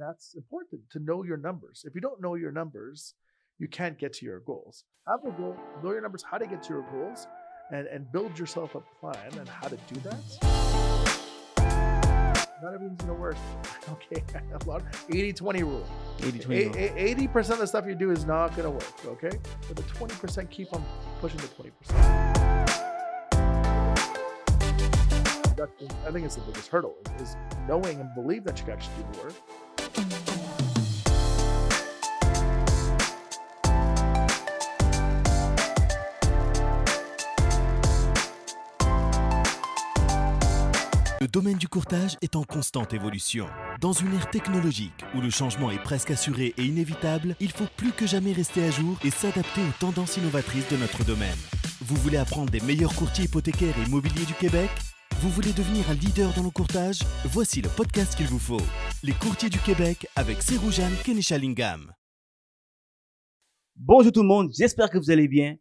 that's important to know your numbers. If you don't know your numbers, you can't get to your goals. Have a goal, know your numbers, how to get to your goals, and, and build yourself a plan and how to do that. Not everything's gonna work. Okay, a lot 80-20 rule. 80 20 rule. Eighty percent of the stuff you do is not gonna work. Okay, but the twenty percent keep on pushing the twenty percent. I think it's the biggest hurdle is, is knowing and believe that you can actually do the work. Domaine du courtage est en constante évolution. Dans une ère technologique où le changement est presque assuré et inévitable, il faut plus que jamais rester à jour et s'adapter aux tendances innovatrices de notre domaine. Vous voulez apprendre des meilleurs courtiers hypothécaires et immobiliers du Québec? Vous voulez devenir un leader dans le courtage? Voici le podcast qu'il vous faut. Les courtiers du Québec avec Seroujan Kenishalingam. Bonjour tout le monde, j'espère que vous allez bien.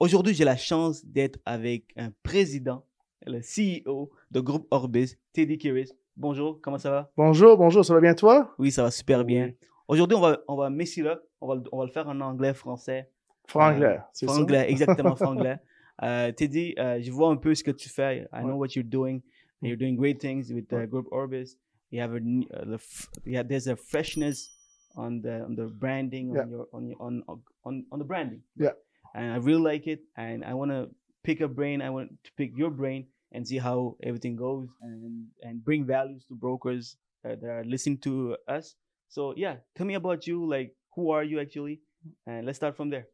Aujourd'hui, j'ai la chance d'être avec un président, le CEO de groupe Orbis, Teddy Kiris. Bonjour, comment ça va? Bonjour, bonjour, ça va bien toi? Oui, ça va super bien. Aujourd'hui, on va, on va it up. On va, le- on va le faire en anglais, français. Franglais, c'est ça? Franglais, exactement, franglais. Euh, Teddy, euh, je vois un peu ce que tu fais. I know what you're doing. And you're doing great things with the Ouais. group Orbis. You have a, uh, the f- yeah, there's a freshness on the on the branding Yeah. on your on your on on on the branding. Yeah. And I really like it. And I want to pick a brain. I want to pick your brain and see how everything goes and and bring values to brokers that, that are listening to us. So yeah, tell me about you. Like, who are you actually? And let's start from there.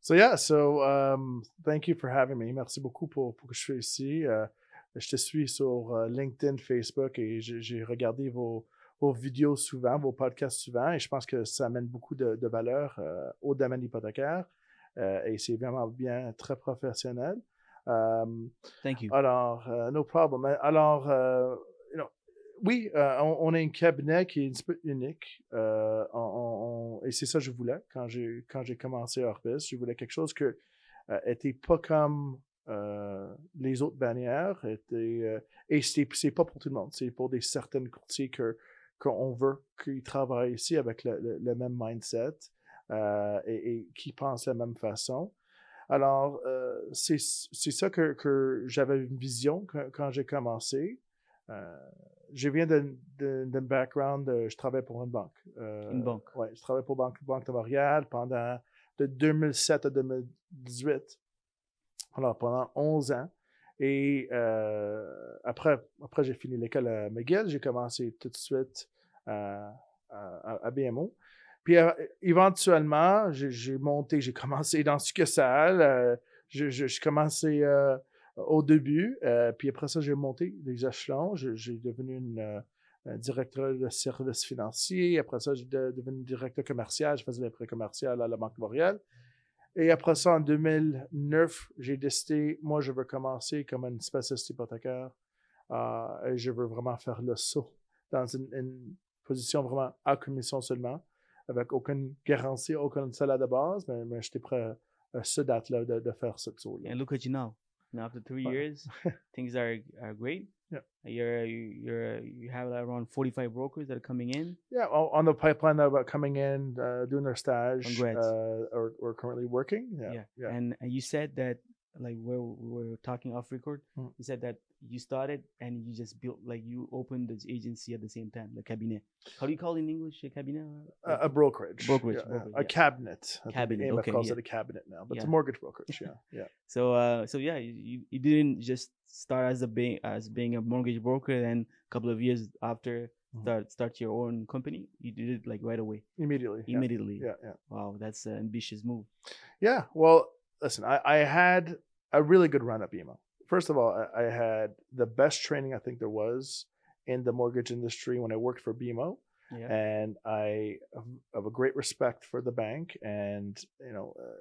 So yeah, so um, thank you for having me. Merci beaucoup pour, pour que je sois ici. Euh, je te suis sur euh, LinkedIn, Facebook et j'ai j'ai regardé vos, vos vidéos souvent, vos podcasts souvent et je pense que ça amène beaucoup de, de valeur euh, au domaine hypothécaire euh, et c'est vraiment bien, très professionnel. Thank you. alors, euh, no problem. Alors, euh, you know, oui, euh, on, a un cabinet qui est un petit peu unique. et c'est ça que je voulais quand j'ai quand j'ai commencé Orbis. Je voulais quelque chose que euh, était pas comme les autres bannières. Était, euh, et c'est pas pour tout le monde. C'est pour des certaines courtiers que qu'on veut qu'ils travaillent ici avec le, même mindset et, et qui pensent de la même façon. Alors, euh, c'est ça que, que j'avais une vision quand, quand j'ai commencé. Euh, je viens d'un background, de- je travaille pour une banque. Euh, Une banque. Oui, je travaille pour Banque, banque de Montréal pendant de 2007 à 2018. Alors, pendant 11 ans. Et euh, après, après j'ai fini l'école à McGill, j'ai commencé tout de suite à, à- à BMO. Puis euh, éventuellement, j'ai monté, j'ai commencé dans succursale. Euh, je, je, je commençais euh, au début, euh, puis après ça, j'ai monté les échelons. J'ai devenu une, un directeur de services financiers. Après ça, j'ai de- devenu directeur commercial. Je faisais les prêts commerciaux à la Banque Montréal. Et après ça, en 2009, j'ai décidé, moi, je veux commencer comme un spécialiste hypothécaire. Et je veux vraiment faire le saut dans une position vraiment à commission seulement, avec aucune garantie, aucun salaire de base, mais, mais j'étais prêt à ce date-là de, de faire ce saut-là. And look at you now. Now after three Wow. years, things are are great. Yeah. You're you- you're you have around 45 brokers that are coming in. Yeah, on, on the pipeline that are coming in, uh, doing their stage, Congrats. uh, or, or currently working. Yeah, Yeah. yeah. And, and you said that like we were talking off record, Mm. you said that you started and you just built like you opened this agency at the same time, the cabinet. How do you call it in English, a cabinet? a, a brokerage. Brokerage, yeah, yeah. brokerage, a yeah. cabinet. Cabinet, AMF okay, calls yeah. it a cabinet now, but it's a mortgage brokerage. Yeah, yeah. So uh so yeah, you, you didn't just start as a being as being a mortgage broker then a couple of years after Mhm. start start your own company. You did it like right away. Immediately. yeah, Immediately. Yeah, yeah. Wow, that's an ambitious move. Yeah. Well, listen, I, I had a really good run at BMO. First of all, I, I had the best training I think there was in the mortgage industry when I worked for BMO. Yeah. and I have- a great respect for the bank, and you know, uh,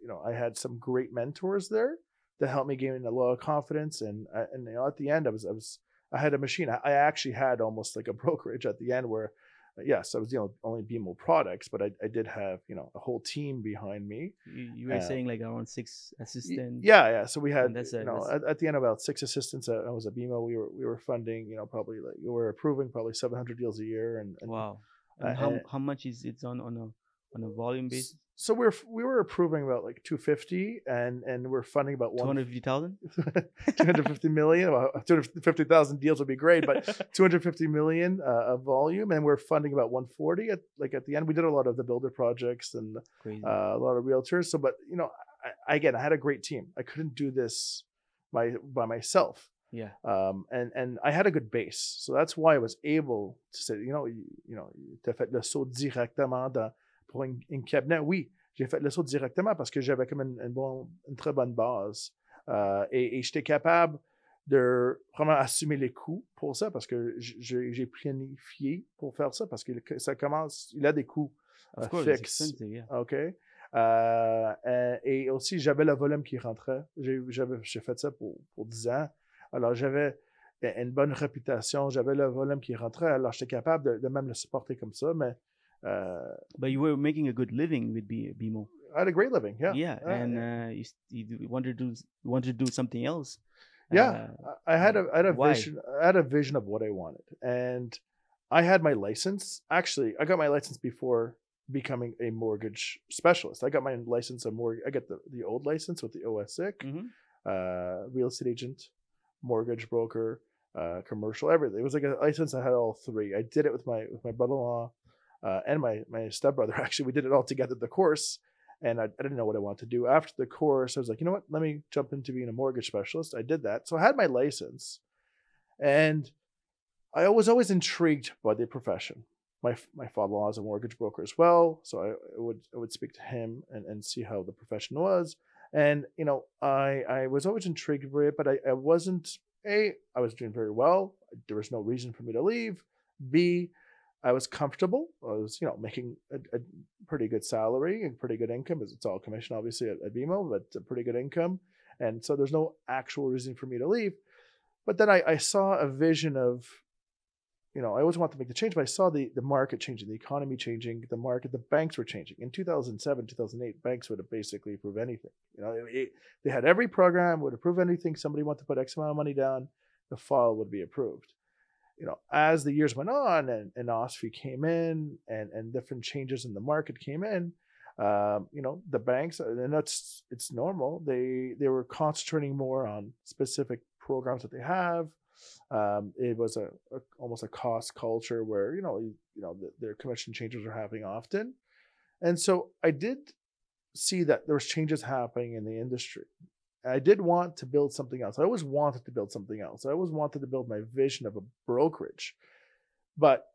you know, I had some great mentors there that helped me gain a lot of confidence, and I- and you know, at the end, I was I was I had a machine. I, I actually had almost like a brokerage at the end where. Uh, Yes, I was the only, only BMO products, but I, I did have you know a whole team behind me. You, you were saying like around six assistants. Yeah, yeah. So we had, that's you know, that's- at, at the end about six assistants. Uh, I was at BMO. We were we were funding, you know, probably like we were approving probably seven hundred deals a year, and, and Wow. And Uh, how and- how much is it on on a on a volume basis? So we're we were approving about like 250, and and we're funding about Two one hundred fifty thousand. 250 million. Well, 250,000 deals would be great, but 250 million uh, of volume, and we're funding about 140 at like at the end. We did a lot of the builder projects and uh, a lot of realtors. So, but you know, I, again, I had a great team. I couldn't do this by by myself, yeah. um, and and I had a good base. So that's why I was able to say, you know, you, you know, tu as fait le saut directement pour une, une cabinet. Oui, j'ai fait le saut directement parce que j'avais comme une, une, bon, une très bonne base euh, et, et j'étais capable de vraiment assumer les coûts pour ça parce que j'ai planifié pour faire ça parce que ça commence, il a des coûts euh, fixes. OK. Euh, euh, et aussi, j'avais le volume qui rentrait. J'ai fait ça pour, pour 10 ans. Alors, j'avais une bonne réputation. J'avais le volume qui rentrait. Alors, j'étais capable de, de même le supporter comme ça. Mais euh, But you were making a good living with B- BMO. I had a great living. Yeah. Yeah, Uh, and uh, you, you wanted to do wanted to do something else. Yeah. Uh, I had a, I had a Why? vision. I had a vision of what I wanted, and I had my license. Actually, I got my license before becoming a mortgage specialist. I got my license. A mortgage. I got the, the old license with the OACIQ. mhm. uh, real estate agent, mortgage broker, uh, commercial, everything. It was like a license. I had all three. I did it with my with my brother-in-law uh, and my my stepbrother. Actually, we did it all together. The course, and I, I didn't know what I wanted to do after the course. I was like, you know what? Let me jump into being a mortgage specialist. I did that, so I had my license, and I was always intrigued by the profession. My my father-in-law is a mortgage broker as well, so I, I would I would speak to him and, and see how the profession was and you know i i was always intrigued by it but i, I wasn't a i was doing very well there was no reason for me to leave b i was comfortable i was you know making a, a pretty good salary and pretty good income it's it's all commission obviously at, at bmo but a pretty good income and so there's no actual reason for me to leave but then i, I saw a vision of you know, I always want to make the change, but I saw the, the market changing, the economy changing, the market, the banks were changing. In 2007, 2008, banks would have basically approved anything. You know, it- it- they had every program would approve anything. Somebody wanted to put X amount of money down, the file would be approved. You know, as the years went on and, and OSFI came in and, and different changes in the market came in, um, you know, the banks, and that's, it's normal. They, they were concentrating more on specific programs that they have um, it was a, a almost a cost culture where you know you, you know the, their commission changes are happening often, and so I did see that there was changes happening in the industry. I did want to build something else. I always wanted to build something else. I always wanted to build my vision of a brokerage, but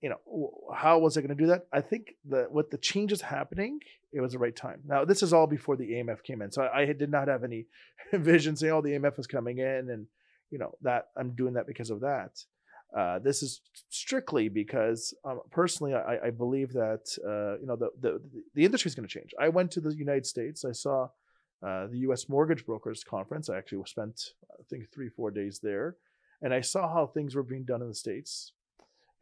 you know how was I going to do that? I think that with the changes happening, it was the right time. Now this is all before the AMF came in, so I, I did not have any vision saying, "Oh, the AMF is coming in," and you know that I'm doing that because of that. Uh, this is strictly because um, personally, I, I believe that uh, you know the the, the industry is going to change. I went to the United States. I saw uh, the U.S. Mortgage Brokers Conference. I actually spent I think three four days there, and I saw how things were being done in the states,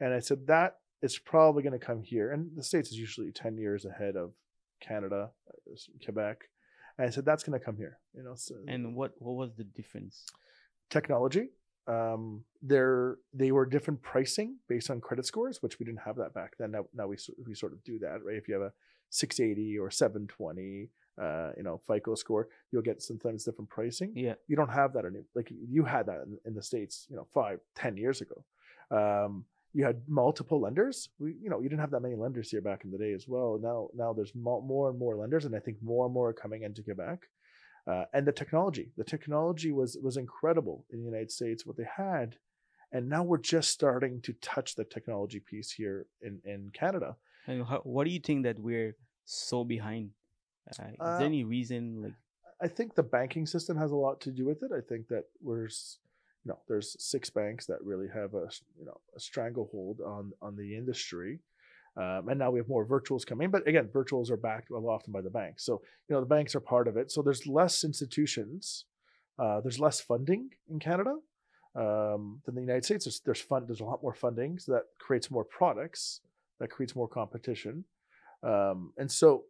and I said that is probably going to come here. And the states is usually ten years ahead of Canada, uh, Quebec, and I said that's going to come here. You know, so, And what what was the difference? technology. Um, they were different pricing based on credit scores, which we didn't have that back then. Now, now we we sort of do that, right? If you have a 680 or 720, uh, you know, FICO score, you'll get sometimes different pricing. Yeah. You don't have that anymore. like you had that in, in the states, you know, five, ten years ago. Um, you had multiple lenders. We, you know, you didn't have that many lenders here back in the day as well. Now, now there's mo- more and more lenders, and I think more and more are coming into Quebec uh, and the technology. The technology was was incredible in the United States what they had, and now we're just starting to touch the technology piece here in in Canada. And how, what do you think that we're so behind? Uh, is Uh, there any reason like I think the banking system has a lot to do with it. I think that we're, you know, there's six banks that really have a, you know a stranglehold on on the industry. Um, and now we have more virtuals coming, but again, virtuals are backed well often by the banks. So you know the banks are part of it. So there's less institutions, uh, there's less funding in Canada um, than the United States. There's there's fund there's a lot more funding, so that creates more products, that creates more competition, um, and so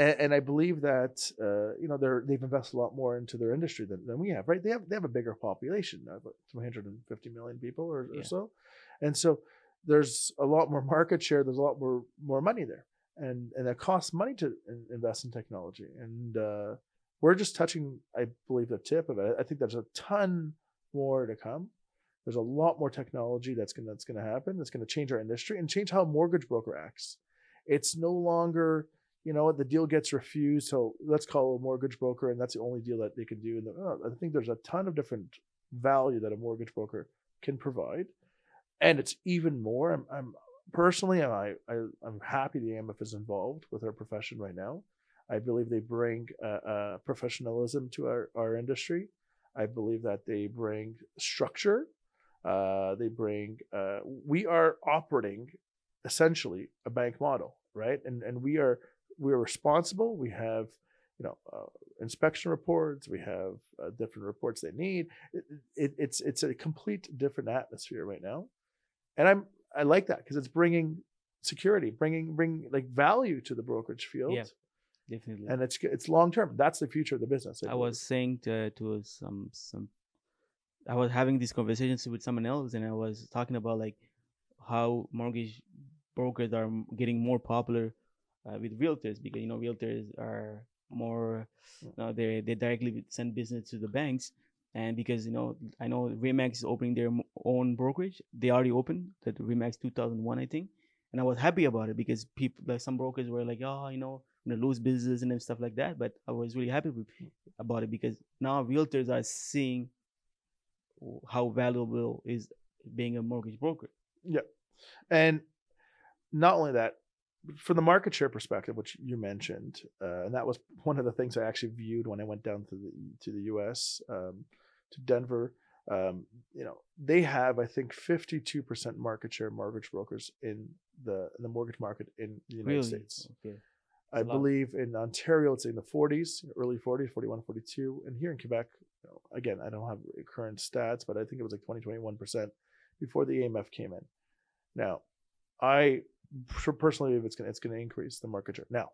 and, and I believe that uh, you know they're they've invested a lot more into their industry than, than we have, right? They have they have a bigger population, about 350 million people or, or so, and so there's a lot more market share. There's a lot more more money there, and and it costs money to invest in technology. And uh, we're just touching, I believe, the tip of it. I think there's a ton more to come. There's a lot more technology that's gonna that's gonna happen. That's gonna change our industry and change how a mortgage broker acts. It's no longer, you know, what, the deal gets refused, so let's call a mortgage broker, and that's the only deal that they can do. And the, oh, I think there's a ton of different value that a mortgage broker can provide, and it's even more. I'm, I'm personally, I, I I'm happy the AMF is involved with our profession right now. I believe they bring uh, uh, professionalism to our, our industry. I believe that they bring structure. Uh, they bring. Uh, we are operating essentially a bank model, right? And and we are we are responsible. We have you know uh, inspection reports. We have uh, different reports they need. It, it, it's it's a complete different atmosphere right now, and I'm I like that because it's bringing security, bringing bring like value to the brokerage field. Yeah. Definitely. And it's it's long term. That's the future of the business. I was saying to, to some some I was having these conversations with someone else and I was talking about like how mortgage brokers are getting more popular uh, with realtors because you know realtors are more you know, they they directly send business to the banks. And because you know I know Remax is opening their own brokerage. They already opened that Remax 2001 I think. And I was happy about it because people like some brokers were like oh you know I'm gonna lose business and stuff like that. But I was really happy with, mm. about it because now realtors are seeing how valuable is being a mortgage broker. Yeah, and not only that, from the market share perspective, which you mentioned, uh, and that was one of the things I actually viewed when I went down to the to the U.S. Um, to Denver. Um, you know, they have I think 52% market share mortgage brokers in the in the mortgage market in the United really States. okay I believe in Ontario it's in the 40s, early 40s, 41, 42, and here in Quebec, you know, again I don't have current stats, but I think it was like 20, 21 percent before the AMF came in. Now, I personally believe it's going to it's going to increase the market share. Now,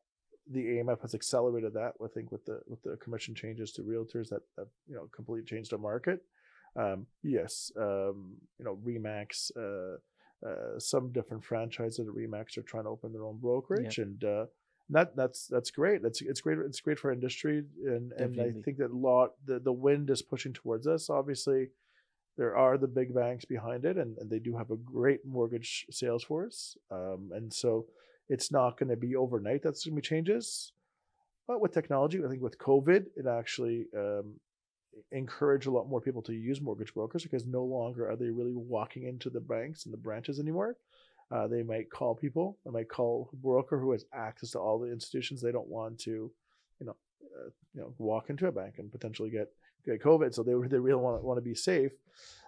the AMF has accelerated that. I think with the with the commission changes to realtors that, that you know completely changed the market. Um, yes, um, you know Remax, uh, uh, some different franchises at Remax are trying to open their own brokerage, and uh, that that's that's great. That's it's great. It's great for industry, and and I think that a lot the the wind is pushing towards us. Obviously, there are the big banks behind it, and, and they do have a great mortgage sales force. Um, and so it's not going to be overnight. That's going to be changes. But with technology, I think with COVID, it actually um, encouraged a lot more people to use mortgage brokers because no longer are they really walking into the banks and the branches anymore. Uh, they might call people. They might call a broker who has access to all the institutions. They don't want to, you know, uh, you know, walk into a bank and potentially get get COVID. So they they really want want to be safe.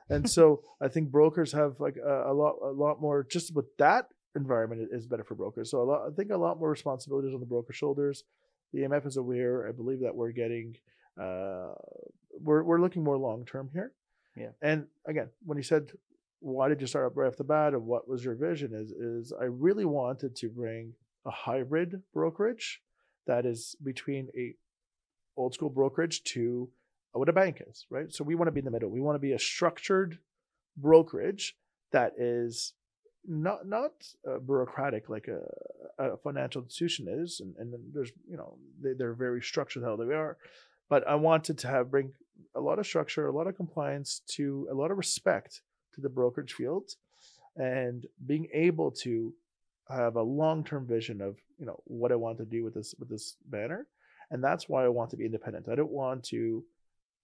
And so I think brokers have like a, a lot a lot more just with that environment is better for brokers. So a lot I think a lot more responsibilities on the broker shoulders. The AMF is aware. I believe that we're getting uh, we're we're looking more long term here. Yeah. And again, when you said why did you start up right off the bat and what was your vision is is I really wanted to bring a hybrid brokerage that is between a old school brokerage to what a bank is, right? So we want to be in the middle. We want to be a structured brokerage that is not not uh, bureaucratic like a, a financial institution is, and, and there's you know they, they're very structured how they are, but I wanted to have bring a lot of structure, a lot of compliance to a lot of respect to the brokerage field, and being able to have a long term vision of you know what I want to do with this with this banner, and that's why I want to be independent. I don't want to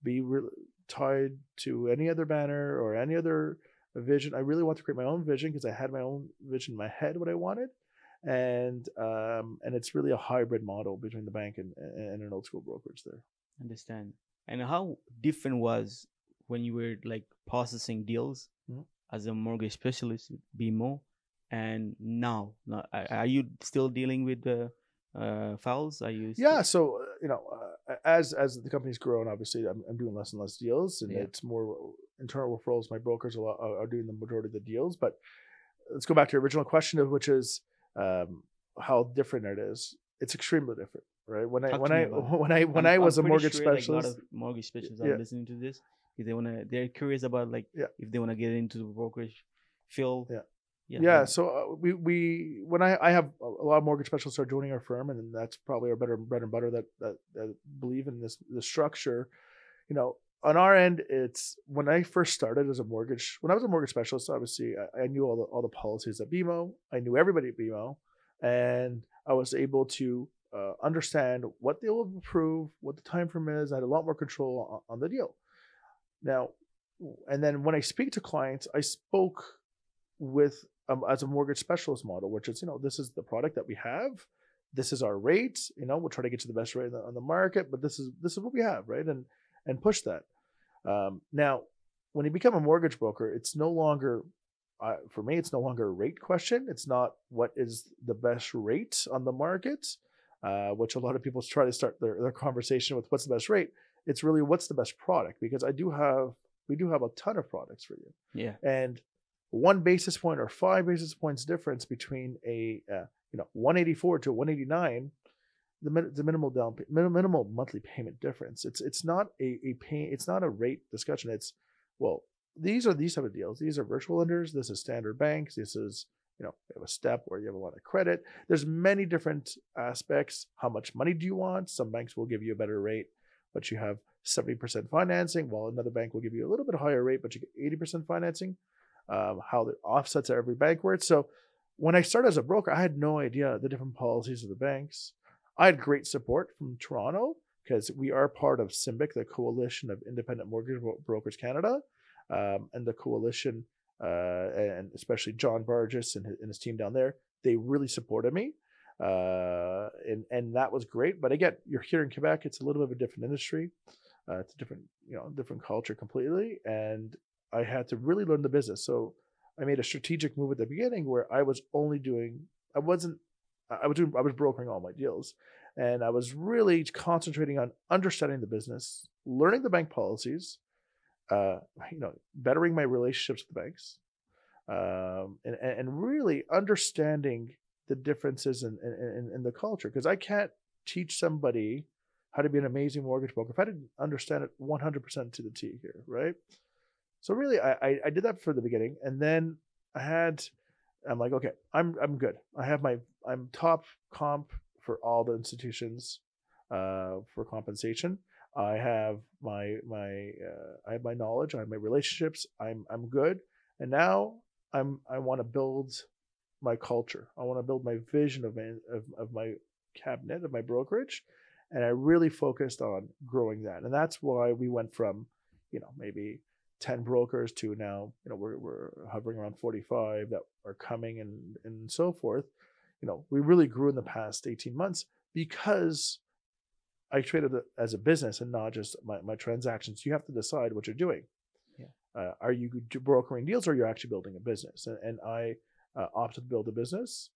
be re- tied to any other banner or any other vision. I really want to create my own vision because I had my own vision in my head what I wanted, and um, and it's really a hybrid model between the bank and, and an old school brokerage there. understand and how different was when you were like processing deals Mhm. as a mortgage specialist BMO and now now are are you still dealing with the uh files are you still- Yeah, so uh, you know, uh, as as the company's grown, obviously, I'm, I'm doing less and less deals, and Yeah. it's more internal referrals. My brokers a lot are, are doing the majority of the deals. But let's go back to your original question, of which is um, how different it is. It's extremely different, right? When I when I when I when I'm- I was I'm a mortgage sure, like, a specialist, lot of mortgage specialists yeah. are listening to this if they want to they're curious about like Yeah. if they want to get into the brokerage field Yeah. Yeah. Yeah, so uh, we we when I I have a lot of mortgage specialists are joining our firm, and that's probably our better bread and butter that that, that believe in this the structure. You know, on our end, it's when I first started as a mortgage when I was a mortgage specialist. Obviously, I, I knew all the all the policies at BMO. I knew everybody at BMO, and I was able to uh, understand what they will approve, what the time frame is. I had a lot more control on, on the deal. Now, and then when I speak to clients, I spoke with um, as a mortgage specialist model, which is you know this is the product that we have, this is our rate. You know we'll try to get you the best rate on the, on the market, but this is this is what we have, right? And and push that. Um, now, when you become a mortgage broker, it's no longer uh, for me. It's no longer a rate question. It's not what is the best rate on the market, uh, which a lot of people try to start their, their conversation with. What's the best rate? It's really what's the best product because I do have we do have a ton of products for you yeah. and one basis point or five basis points difference between a uh, you know 184 to 189 the, the minimal down minimal monthly payment difference. It's it's not a, a pay it's not a rate discussion. It's well these are these type of deals. These are virtual lenders. This is standard banks. This is you know you have a step where you have a lot of credit. There's many different aspects. How much money do you want? Some banks will give you a better rate but you have 70% financing while another bank will give you a little bit higher rate but you get 80% financing um, how the offsets are every bank works. So when I started as a broker, I had no idea the different policies of the banks. I had great support from Toronto because we are part of CIMBC, the Coalition of Independent Mortgage Brokers Canada, um, and the coalition, uh, and especially John Burgess and his, and his team down there. They really supported me, uh, and and that was great. But again, you're here in Quebec; it's a little bit of a different industry. Uh, it's a different, you know, different culture completely, and I had to really learn the business. So I made a strategic move at the beginning where I was only doing, I wasn't, I was doing, I was brokering all my deals, and I was really concentrating on understanding the business, learning the bank policies, uh, you know, bettering my relationships with the banks, um, and and really understanding the differences in in, in the culture because I can't teach somebody how to be an amazing mortgage broker if I didn't understand it 100% to the T here, right? So really, I, I, did that for the beginning, and then I had, I'm like, okay, I'm I'm good. I have my I'm top comp for all the institutions, uh, for compensation. I have my my uh, I have my knowledge. I have my relationships. I'm I'm good, and now I'm I want to build my culture. I want to build my vision of my of, of my cabinet of my brokerage, and I really focused on growing that. And that's why we went from, you know, maybe 10 brokers to now, you know, we're, we're hovering around 45 that are coming and, and so forth. You know, we really grew in the past 18 months because I traded as a business and not just my, my transactions. You have to decide what you're doing. Yeah. Uh, are you brokering deals or are you actually building a business? And, and I uh, opted to build a business.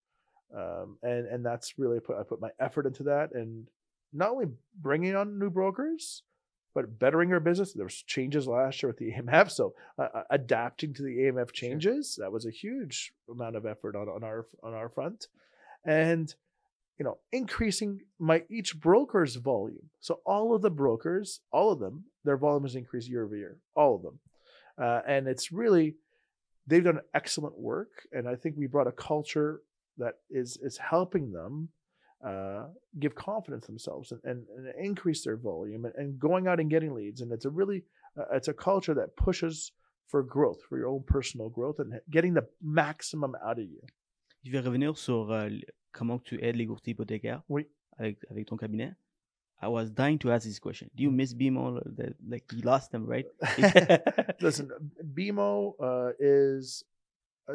Um, and, and that's really put, I put my effort into that and not only bringing on new brokers, but bettering our business. There was changes last year with the AMF, so uh, uh, adapting to the AMF changes that was a huge amount of effort on, on our on our front, and you know increasing my each broker's volume. So all of the brokers, all of them, their volume has increased year over year, all of them, uh, and it's really they've done excellent work, and I think we brought a culture that is is helping them uh, give confidence themselves and, and, and increase their volume and, and, going out and getting leads. And it's a really, uh, it's a culture that pushes for growth, for your own personal growth and getting the maximum out of you. Je vais revenir sur euh, comment tu aides les courtiers hypothécaires Oui. avec, avec ton cabinet. I was dying to ask this question. Do you miss BMO? Like you lost them, right? Listen, BMO uh, is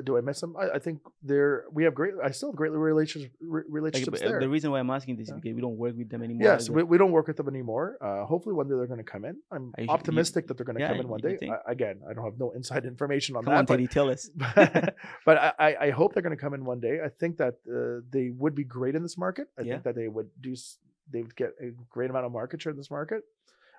do I miss them? I, I, think they're we have great. I still have great relationships relationships like, there. The reason why I'm asking this yeah. is because we don't work with them anymore. Yes, we, we don't work with them anymore. Uh, hopefully, one day they're going to come in. I'm you, optimistic you, that they're going to yeah, come in one day. I, again, I don't have no inside information on come that. on, Teddy, tell us. but, but I, I, hope they're going to come in one day. I think that uh, they would be great in this market. I think that they would do. They would get a great amount of market share in this market.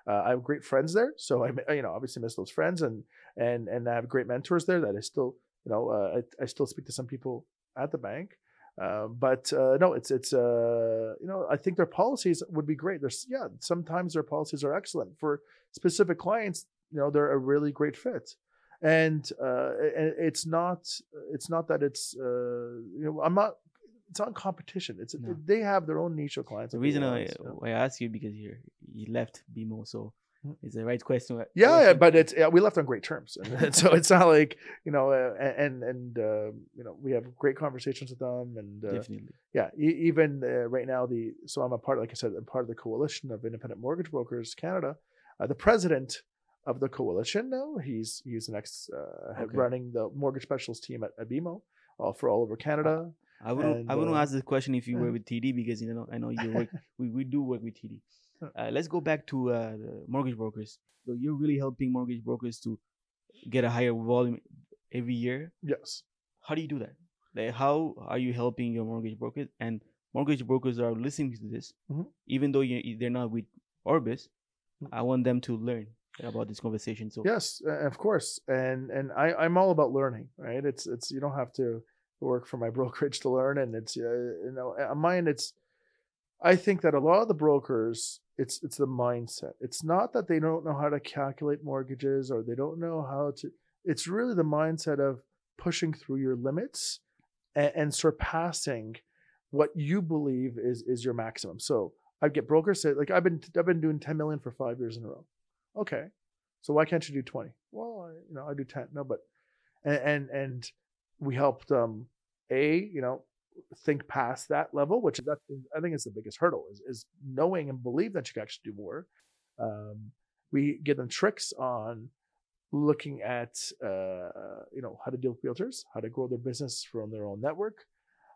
Uh, I have great friends there, so I you know obviously miss those friends and and and I have great mentors there that I still you know, uh, I, I, still speak to some people at the bank, uh, but uh, no, it's it's you know, I think their policies would be great. There's yeah, sometimes their policies are excellent for specific clients. You know, they're a really great fit. and uh, and it's not it's not that it's uh, you know I'm not it's not competition. It's No. they have their own niche of clients. The reason I, so. I asked you because you you left BMO, so It's the right question. Yeah, yeah, but it's yeah, we left on great terms, and, and so it's not like you know, uh, and and uh, you know, we have great conversations with them, and uh, definitely. yeah, e- even uh, right now, the so I'm a part, like I said, I'm part of the coalition of independent mortgage brokers Canada. Uh, the president of the coalition now, he's he's the next uh, Okay. running the mortgage specialist team at, at BMO, for all over Canada. I wouldn't and, I wouldn't ask this question if you were with TD because you know I know you work we, we do work with TD. Uh. Uh, let's go back to uh, the mortgage brokers. So you're really helping mortgage brokers to get a higher volume every year. Yes. How do you do that? Like how are you helping your mortgage brokers and mortgage brokers are listening to this, Mhm. even though you, they're not with Orbis. Mm. I want them to learn about this conversation. So Yes, uh, of course, and and I I'm all about learning, right? It's it's you don't have to work for my brokerage to learn, and it's uh, you know on mine it's. I think that a lot of the brokers, it's it's the mindset. It's not that they don't know how to calculate mortgages or they don't know how to. It's really the mindset of pushing through your limits and, and surpassing what you believe is is your maximum. So I get brokers say like I've been I've been doing 10 million for five years in a row. Okay, so why can't you do 20? Well, I, you know, I do 10. No, but and and, and we helped um a you know think past that level, which that I think is the biggest hurdle is is knowing and believe that you can actually do more. Um, we give them tricks on looking at uh, you know how to deal with realtors, how to grow their business from their own network,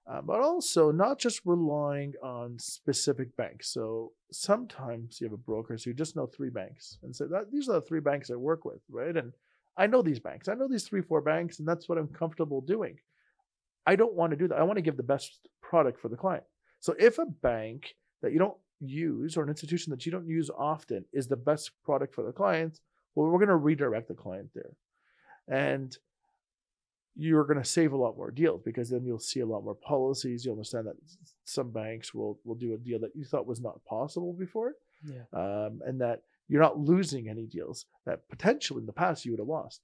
uh, but also not just relying on specific banks. So sometimes you have a brokers who just know three banks and say that these are the three banks I work with, right? And I know these banks. I know these three, four banks, and that's what I'm comfortable doing. I don't want to do that. I want to give the best product for the client. So if a bank that you don't use or an institution that you don't use often is the best product for the client, well, we're going to redirect the client there. And you're going to save a lot more deals because then you'll see a lot more policies. You'll understand that some banks will will do a deal that you thought was not possible before, yeah. um, and that you're not losing any deals that potentially in the past you would have lost.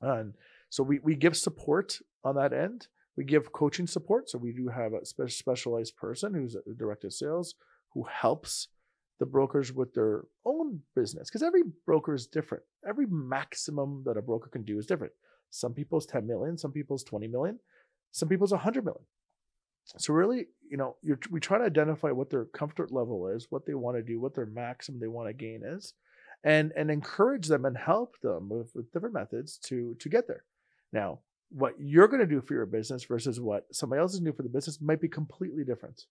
And so we we give support on that end. We give coaching support. So we do have a spe- specialized person who's a director of sales who helps the brokers with their own business because every broker is different. Every maximum that a broker can do is different. Some people's 10 million, some people's 20 million, some people's 100 million. So really, you know, we try to identify what their comfort level is, what they want to do, what their maximum they want to gain is, and and encourage them and help them with, with different methods to to get there. Now, what you're going to do for your business versus what somebody else is doing for the business might be completely different,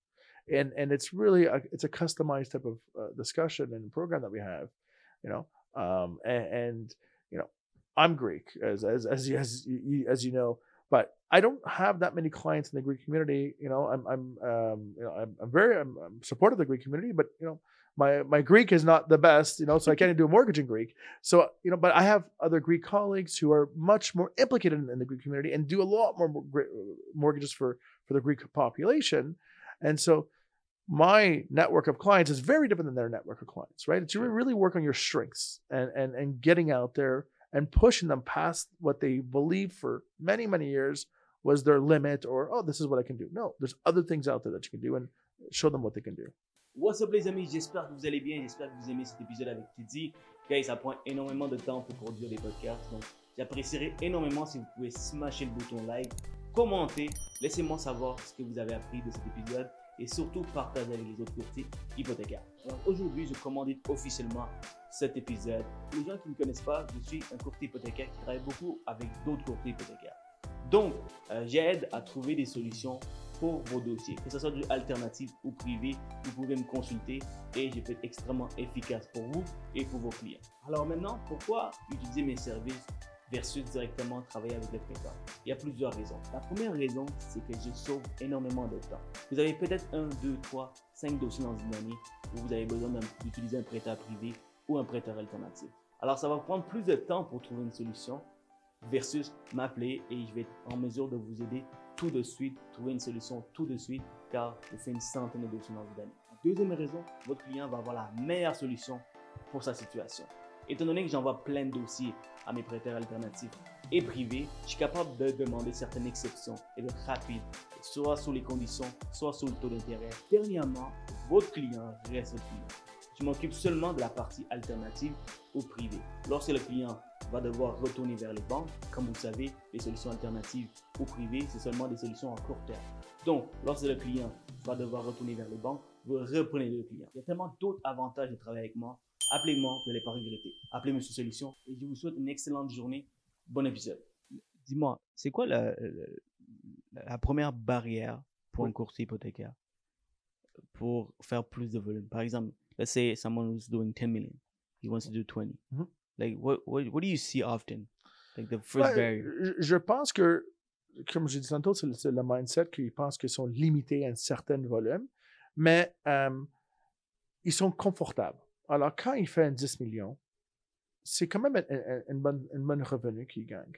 and and it's really a, it's a customized type of uh, discussion and program that we have, you know, um, and, and you know, I'm Greek as as as you- as you, as you know, but I don't have that many clients in the Greek community. You know, I'm I'm um, you know I'm, I'm very I'm, I'm supportive of the Greek community, but you know my my Greek is not the best. You know, so I can't do a mortgage in Greek. So you know, but I have other Greek colleagues who are much more implicated in, in the Greek community and do a lot more mortgages for for the Greek population, and so my network of clients is very different than their network of clients, right? It's really work on your strengths and and and getting out there and pushing them past what they believe for many many years was their limit or oh this is what I can do. No, there's other things out there that you can do and show them what they can do. What's up les amis, j'espère que vous allez bien, j'espère que vous aimez cet épisode avec Teddy. Guys, ça prend énormément de temps pour produire des podcasts, donc j'apprécierais énormément si vous pouvez smasher le bouton like, commenter, laissez-moi savoir ce que vous avez appris de cet épisode et surtout partager avec les autres courtiers hypothécaires. Alors aujourd'hui, je commandite officiellement cet épisode. Pour les gens qui ne me connaissent pas, je suis un courtier hypothécaire qui travaille beaucoup avec d'autres courtiers hypothécaires. Donc, euh, j'aide à trouver des solutions pour vos dossiers, que ce soit du alternatif ou privé, vous pouvez me consulter et je peux être extrêmement efficace pour vous et pour vos clients. Alors maintenant, pourquoi utiliser mes services versus directement travailler avec le prêteur Il y a plusieurs raisons. La première raison, c'est que je sauve énormément de temps. Vous avez peut-être un, deux, trois, cinq dossiers dans une année où vous avez besoin d'utiliser un prêteur privé ou un prêteur alternatif. Alors ça va prendre plus de temps pour trouver une solution versus m'appeler et je vais être en mesure de vous aider tout de suite, trouver une solution tout de suite, car je fais une centaine de une année. Deuxième raison, votre client va avoir la meilleure solution pour sa situation. Étant donné que j'envoie plein de dossiers à mes prêteurs alternatifs et privés, je suis capable de demander certaines exceptions et d'être rapide, soit sur les conditions, soit sur le taux d'intérêt. Dernièrement, votre client reste client. Je m'occupe seulement de la partie alternative ou privée. Lorsque le client va devoir retourner vers les banques, comme vous le savez, les solutions alternatives ou privées, c'est seulement des solutions à court terme. Donc, lorsque le client va devoir retourner vers les banques, vous reprenez le client. Il y a tellement d'autres avantages de travailler avec moi. Appelez-moi, vous n'allez pas regretter. Appelez-moi sur Solution et je vous souhaite une excellente journée. Bon épisode. Dis-moi, c'est quoi la, la, la première barrière pour un courtier hypothécaire? Pour faire plus de volume? Par exemple, let's say someone who's doing 10 million, he wants to do 20. Mhm. Like, what, what, what do you see often? Like the first Ouais, barrier. je, pense que, comme j'ai dit tantôt, c'est le, c'est le mindset qu'ils pensent qu'ils sont limités à un certain volume, mais euh, ils sont confortables. Alors, quand il fait un 10 millions, c'est quand même un, un- une bonne, une bonne revenu qu'ils gagnent.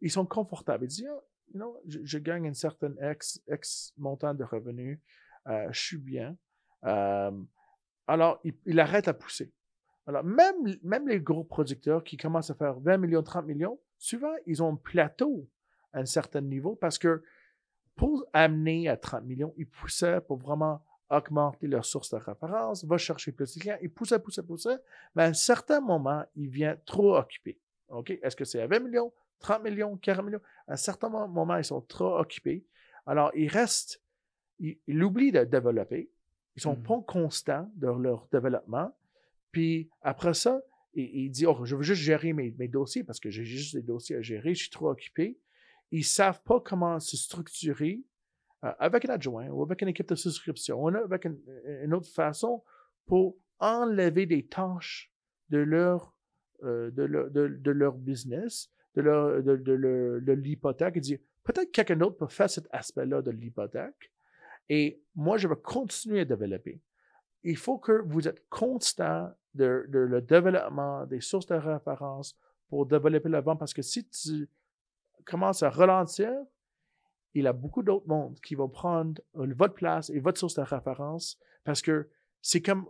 Ils sont confortables. Ils disent, Ah, you know, je, je gagne un certain X, X montant de revenus, euh, je suis bien. Euh, alors, il, arrête à pousser. Alors, même, même les gros producteurs qui commencent à faire 20 millions, 30 millions, souvent, ils ont un plateau à un certain niveau parce que pour amener à 30 millions, ils poussaient pour vraiment augmenter leurs sources de référence, va chercher plus de clients, ils poussaient, poussaient, poussaient, mais à un certain moment, il vient trop occupé. OK? Est-ce que c'est à 20 millions, 30 millions, 40 millions? À un certain mo- moment, ils sont trop occupés. Alors, ils restent, ils, ils oublient de développer. Ils sont Mhm. pas constants dans leur développement. Puis après ça, il, dit, oh, je veux juste gérer mes, mes dossiers parce que j'ai juste des dossiers à gérer, je suis trop occupé. Ils savent pas comment se structurer euh, avec un adjoint ou avec une équipe de souscription ou avec une, une autre façon pour enlever des tâches de leur, euh, de leur, de, de leur business, de, leur, de, de, leur- de l'hypothèque et dire, peut-être quelqu'un d'autre peut faire cet aspect-là de l'hypothèque et moi, je vais continuer à développer. Il faut que vous êtes constant de, le développement des sources de référence pour développer le vent parce que si tu commences à ralentir, il y a beaucoup d'autres mondes qui vont prendre euh, votre place et votre source de référence parce que c'est comme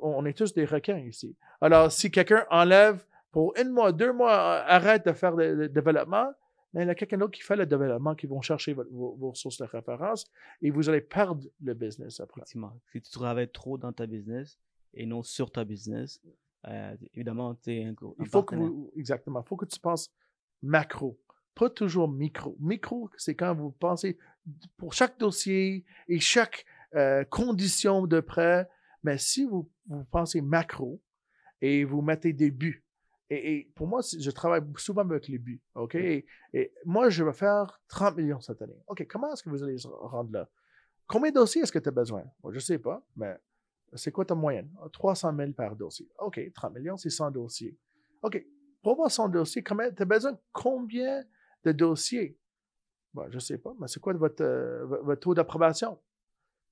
on est tous des requins ici. Alors, si quelqu'un enlève pour une mois, deux mois, euh, arrête de faire le développement, mais il y a quelqu'un d'autre qui fait le développement, qui vont chercher votre- vos, vos sources de référence et vous allez perdre le business après. Effectivement. Si tu travailles trop dans ta business et non sur ta business, euh, évidemment, tu es un, un Il faut que vous, exactement, il faut que tu penses macro, pas toujours micro. Micro, c'est quand vous pensez pour chaque dossier et chaque euh, condition de prêt, mais si vous, vous pensez macro et vous mettez des buts, et, et pour moi, je travaille souvent avec les buts, OK? Et, et moi, je vais faire 30 millions cette année. OK, comment est-ce que vous allez rendre là? Combien de dossiers est-ce que tu as besoin? Je ne sais pas, mais c'est quoi ta moyenne? Ah, 300 000 par dossier. OK, 30 millions, c'est 100 dossiers. OK, pour avoir 100 dossiers, tu as besoin de combien de dossiers? Bon, je ne sais pas, mais c'est quoi votre, euh, votre taux d'approbation?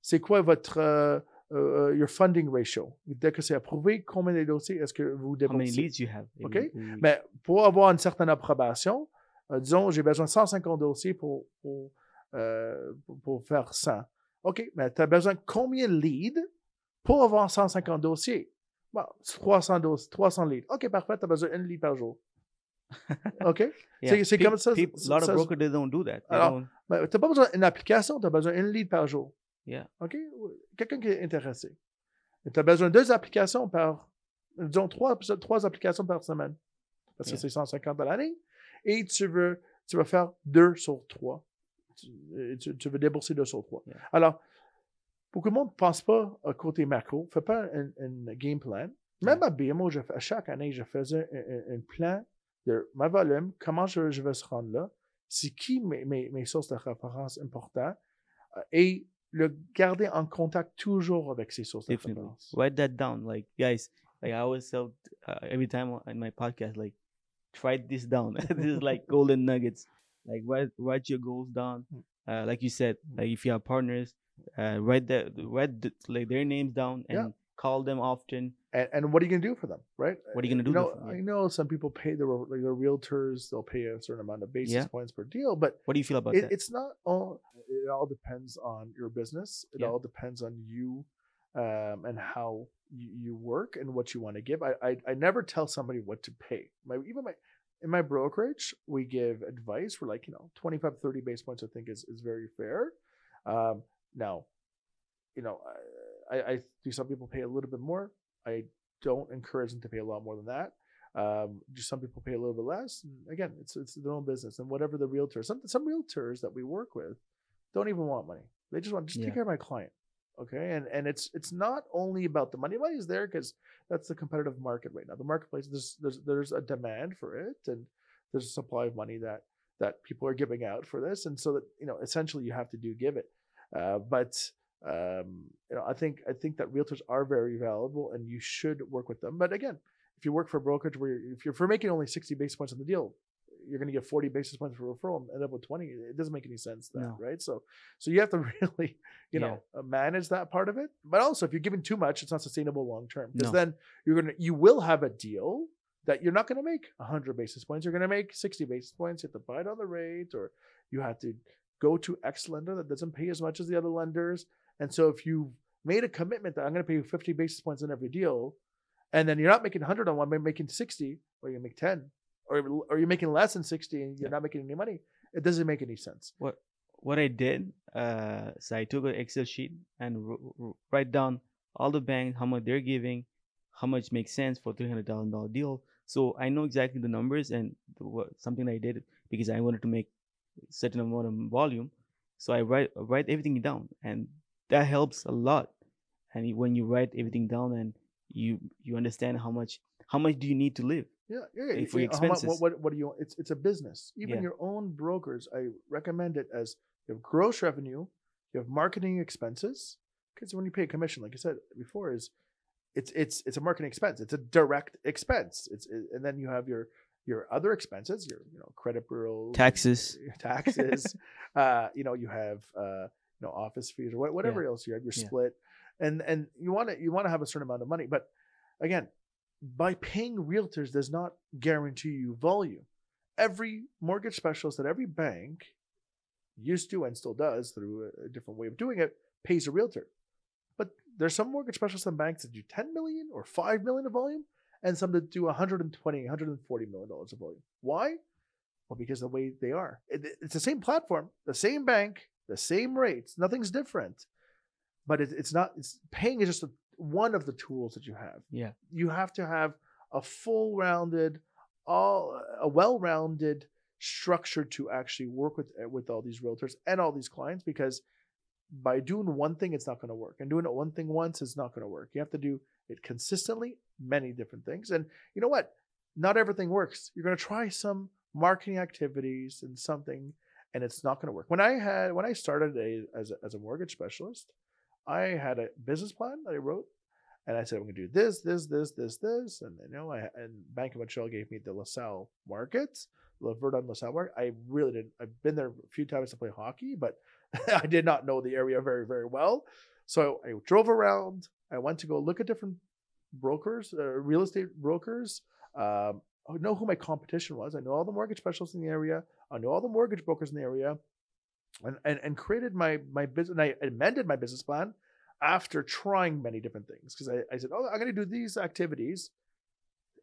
C'est quoi votre euh, euh, your funding ratio? Dès que c'est approuvé, combien de dossiers est-ce que vous How many déboursez? leads you have? OK? Mais pour avoir une certaine approbation, euh, disons, j'ai besoin de 150 dossiers pour, pour, euh, pour, faire 100. OK, mais tu as besoin de combien de leads pour avoir 150 dossiers? Bon, c'est 300, dossiers, 300 leads. OK, parfait, tu as besoin d'une lead par jour. OK? Yeah, c'est- comme ça, peop- c'est- A lot of brokers, they don't do that. They Alors, don't- Mais tu n'as pas besoin d'une application, tu as besoin d'une lead par jour. Yeah. OK? Quelqu'un qui est intéressé. Tu as besoin de deux applications par, disons, trois, trois applications par semaine. Parce que c'est 150 à l'année. Et tu veux, tu veux faire deux sur trois. Tu, tu- tu veux débourser deux sur trois. Yeah. Alors, beaucoup de monde ne pense pas à côté macro, ne fait pas un, un game plan. Même à BMO, je à chaque année, je faisais un, un- un plan de ma volume, comment je, je vais se rendre là, c'est qui mes, mes, mes sources de référence importantes, euh, et le garder en contact toujours avec ces sources de Write that down. Like, guys, like I always tell uh, every time on in my podcast, like, write this down. this is like golden nuggets. Like, write, write your goals down. Mm. Uh, like you said, like if you have partners, uh, write that, write the, like their names down and Yeah. call them often. And, and what are you going to do for them, right? What are you gonna do You know, for them? I know some people pay their, like their realtors, they'll pay a certain amount of basis Yeah. points per deal, but What do you feel about it, that? it's not all it all depends on your business it Yeah. all depends on you um, and how you, you work and what you want to give. I, I I never tell somebody what to pay. My even my in my brokerage, we give advice for like, you know, 25, 30 base points, I think is, is very fair. Um, now, you know, I, I do some people pay a little bit more. I don't encourage them to pay a lot more than that. Um, do some people pay a little bit less? And again, it's it's their own business. And whatever the realtor, some some realtors that we work with don't even want money. They just want just Yeah. take care of my client. Okay. And and it's it's not only about the money. Money is there because that's the competitive market right now. The marketplace, there's there's there's a demand for it and there's a supply of money that that people are giving out for this. And so that, you know, essentially you have to do give it. Uh, but um, you know, I think I think that realtors are very valuable, and you should work with them. But again, if you work for a brokerage where you're, if you're for making only sixty basis points on the deal, you're going to get forty basis points for referral and end up with twenty. It doesn't make any sense, that No. right? So, so you have to really, you know, uh, manage that part of it. But also, if you're giving too much, it's not sustainable long term because No. then you're gonna you will have a deal that you're not going to make 100 basis points. You're going to make 60 basis points. You have to buy on the rate, or you have to go to X lender that doesn't pay as much as the other lenders. And so if you made a commitment that I'm going to pay you 50 basis points on every deal, and then you're not making 100 on one, but you're making 60, or you make 10, or or you're making less than 60 and you're Yeah. not making any money, it doesn't make any sense. what what I did, uh, so I took an Excel sheet and wr- wr- write down all the banks, how much they're giving, how much makes sense for three hundred thousand dollar deal. So I know exactly the numbers and the, what, something I did because I wanted to make certain amount of volume. So I write write everything down, and that helps a lot. And when you write everything down and you you understand how much how much do you need to live. Yeah, yeah. For know, how mu- expenses. What, what, what do you? It's it's a business. Even Yeah. your own brokers, I recommend it as you have gross revenue, you have marketing expenses. Because when you pay a commission, like I said before, is it's it's it's a marketing expense. It's a direct expense. It's it, and then you have your your other expenses, your you know credit bureaus, Taxes. taxes. uh, you know you have uh, know office fees or wha- whatever else you have. Your Yeah. split, and and you want to you want to have a certain amount of money, but again, by paying realtors does not guarantee you volume. Every mortgage specialist at every bank used to and still does through a, different way of doing it pays a realtor. But there's some mortgage specialists and banks that do 10 million or 5 million of volume and some that do 120, 140 million dollars of volume. Why? Well, because the way they are. It- it's the same platform, the same bank, the same rates, nothing's different. But it, it's not, it's paying is just a, one of the tools that you have Yeah. you have to have a full rounded all a well-rounded structure to actually work with uh, with all these realtors and all these clients because by doing one thing it's not going to work and doing it one thing once is not going to work you have to do it consistently many different things and you know what not everything works you're going to try some marketing activities and something and it's not going to work when i had when i started a, as, a, as a mortgage specialist i had a business plan that i wrote and I said, I'm going to do this, this, this, this, this. And, you know, I, and Bank of Montreal gave me the LaSalle markets, the Verdun LaSalle market. I really didn't, I've been there a few times to play hockey, but I did not know the area very, very well. So I drove around. I went to go look at different brokers, uh, real estate brokers. Um, I know who my competition was. I know all the mortgage specialists in the area. I knew all the mortgage brokers in the area. And, and, and created my my business. And I amended my business plan after trying many different things because I, I said, Oh, I'm going to do these activities.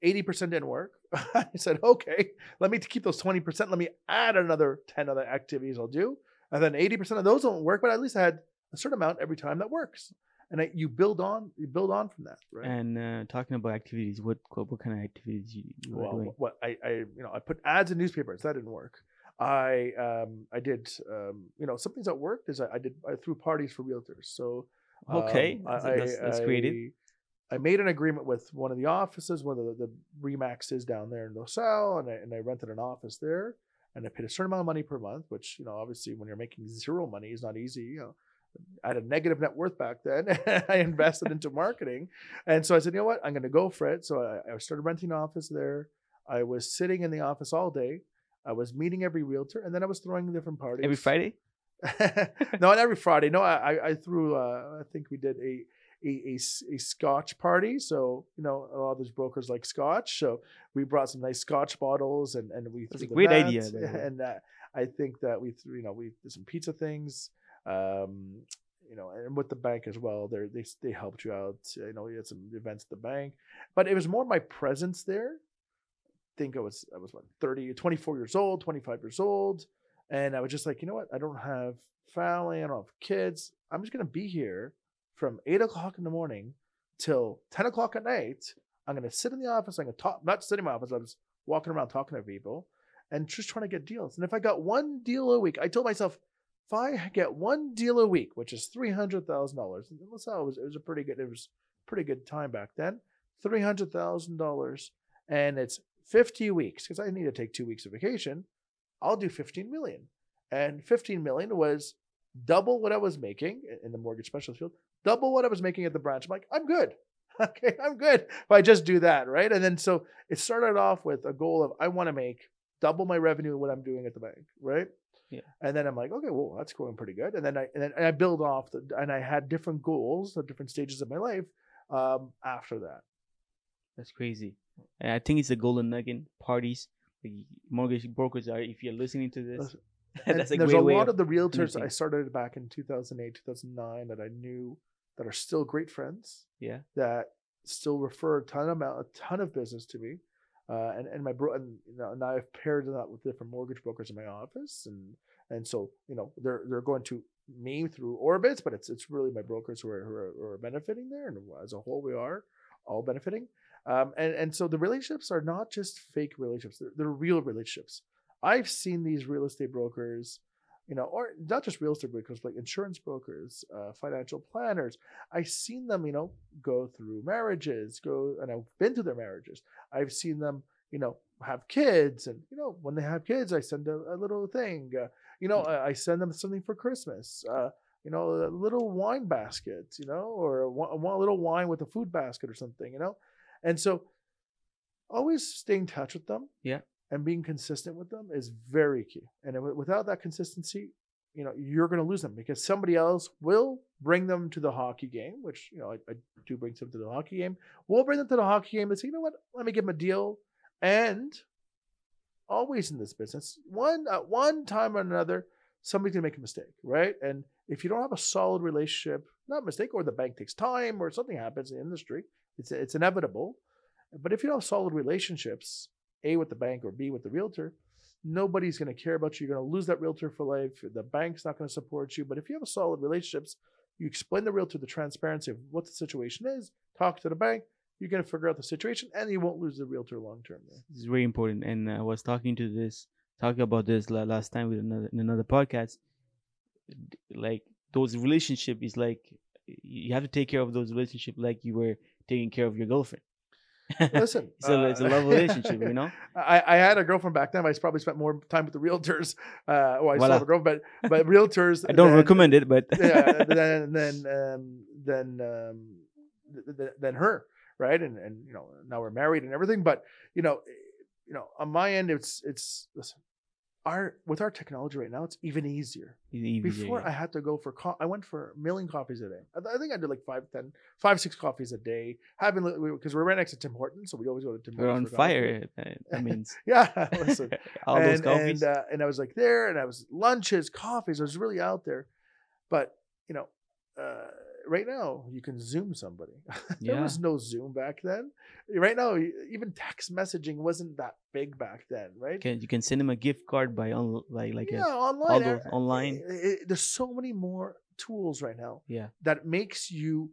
80% didn't work. I said, Okay, let me keep those 20%. Let me add another 10 other activities I'll do. And then 80% of those don't work, but at least I had a certain amount every time that works. And I, you build on, you build on from that, right? And uh, talking about activities, what what, what kind of activities you, you well, doing? what I, I, you know, I put ads in newspapers. That didn't work. I, um, I did, um, you know, some things that worked is I, I did, I threw parties for realtors. So Okay, um, that's, I- that's, that's I- creative. I made an agreement with one of the offices, one of the, the Remax is down there in LaSalle, and I, and I rented an office there. And I paid a certain amount of money per month, which you know, obviously, when you're making zero money, is not easy. You know, I had a negative net worth back then. I invested into marketing, and so I said, you know what, I'm going to go for it. So I, I started renting an office there. I was sitting in the office all day. I was meeting every realtor, and then I was throwing different parties Every Friday? no, not every Friday. No, I I- threw. Uh, I think we did a a a Scotch party. So you know, a lot of those brokers like Scotch. So we brought some nice Scotch bottles, and and we. That's a great at, idea. And uh, I think that we threw. You know, we did some pizza things. Um, you know, and with the bank as well, they they they helped you out. You know, you had some events at the bank, but it was more my presence there. Think I was I was what 30, 24 years old, 25 years old, and I was just like, you know what? I don't have family, I don't have kids. I'm just gonna be here from eight o'clock in the morning till 10 o'clock at night. I'm gonna sit in the office. I'm gonna talk, not sitting in my office. I was walking around talking to people and just trying to get deals. And if I got one deal a week, I told myself, if I get one deal a week, which is three hundred thousand dollars, that's how it was. It was a pretty good. It was pretty good time back then. Three hundred thousand dollars, and it's fifty weeks because I need to take two weeks of vacation. I'll do fifteen million, and fifteen million was double what I was making in the mortgage specialist field, double what I was making at the branch. I'm like, I'm good. Okay, I'm good if I just do that, right? And then so it started off with a goal of I want to make double my revenue what I'm doing at the bank, right? Yeah. And then I'm like, okay, well, that's going pretty good. And then I and then I build off the, and I had different goals at different stages of my life um, after that. That's crazy. And I think it's a golden nugget. Parties, like mortgage brokers are. If you're listening to this, that's a there's a lot of of the realtors I started back in 2008, 2009 that I knew that are still great friends yeah. that still refer a ton amount, a ton of business to me. Uh, and and my bro and you know now I've paired that with different mortgage brokers in my office and and so you know they're they're going to me through Orbis but it's it's really my brokers who are who are, who are benefiting there, and as a whole we are all benefiting. Um, and and so the relationships are not just fake relationships; they're, they're real relationships. I've seen these real estate brokers, you know, or not just real estate brokers, like insurance brokers, uh, financial planners. I've seen them, you know, go through marriages, go, and I've been to their marriages. I've seen them, you know, have kids, and you know, when they have kids, I send a, a little thing. Uh, you know, I, I send them something for Christmas. Uh, you know, a little wine basket, you know, or a, one little wine with a food basket or something, you know, and so always stay in touch with them. Yeah. And being consistent with them is very key. And without that consistency, you know, you're going to lose them because somebody else will bring them to the hockey game, which, you know, I, I do bring some to the hockey game. We'll bring them to the hockey game and say, you know what, let me give them a deal. And always in this business, one at one time or another, somebody's gonna make a mistake, right? And if you don't have a solid relationship, not mistake, or the bank takes time, or something happens in the industry, it's it's inevitable. But if you don't have solid relationships, A with the bank or B with the realtor, nobody's gonna care about you. You're gonna lose that realtor for life. The bank's not gonna support you. But if you have solid relationships, you explain the realtor the transparency of what the situation is, talk to the bank, you're gonna figure out the situation, and you won't lose the realtor long term. This is very important. And uh, I was talking to this, talking about this last time with another in another podcast. Like those relationship is like you have to take care of those relationship like you were taking care of your girlfriend. Listen, it's a, it's a love relationship, you know. I, I had a girlfriend back then. I probably spent more time with the realtors. Uh, well, I still Voila. have a girlfriend, but but realtors. I don't recommend it, but yeah, than than um, than um, th- th- than her, right? And and you know now we're married and everything, but you know, you know, on my end, it's it's listen, our with our technology right now, it's even easier. Easy, Before yeah. I had to go for co- I went for a million coffees a day. I, I think I did like five, ten, five, six coffees a day. Having because we're right next to Tim Hortons, so we always go to Tim we're on Hortons. fire. uh, That means Yeah, listen. all and, those coffees. And, uh, and I was like there, and I was lunches, coffees. I was really out there, but you know, uh, right now you can Zoom somebody. there Yeah. was no Zoom back then. Right now, even text messaging wasn't that big back then, right? can you can send him a gift card by on like like yeah, a, online. those online. i- i- there's so many more tools right now yeah that makes you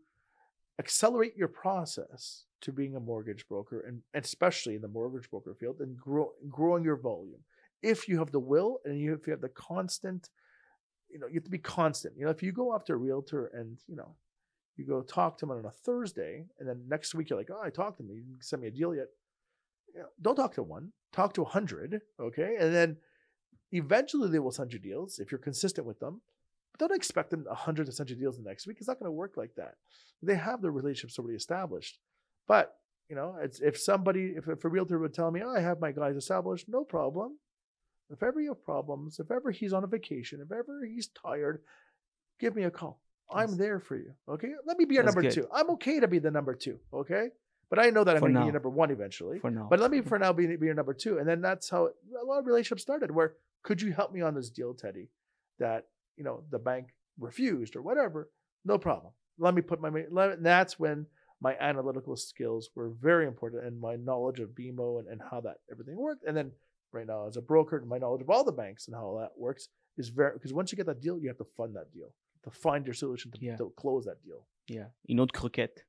accelerate your process to being a mortgage broker and especially in the mortgage broker field and grow, growing your volume if you have the will and you, if you have the constant you know you have to be constant you know if you go off to a realtor and you know you go talk to them on a thursday and then next week you're like oh i talked to them you didn't send me a deal yet you know, don't talk to one talk to a hundred okay and then eventually they will send you deals if you're consistent with them but don't expect them a hundred to send you deals the next week. It's not going to work like that. They have their relationships already established. But you know, it's if somebody, if, if a realtor would tell me, oh, I have my guys established, no problem. If ever you have problems, if ever he's on a vacation, if ever he's tired, give me a call. I'm there for you. Okay. Let me be your That's number good. two. I'm okay to be the number two. Okay. But I know that I'm going to be your number one eventually. for now. But let me for now be, be your number two. And then that's how a lot of relationships started where could you help me on this deal, Teddy? That, you know, the bank refused or whatever. no problem. Let me put my, let, that's when my analytical skills were very important and my knowledge of BMO and, and how that everything worked. And then right now as a broker, and my knowledge of all the banks and how that works is very, because once you get that deal, you have to fund that deal, to find your solution to, Yeah. to close that deal. Yeah, you autre croquette.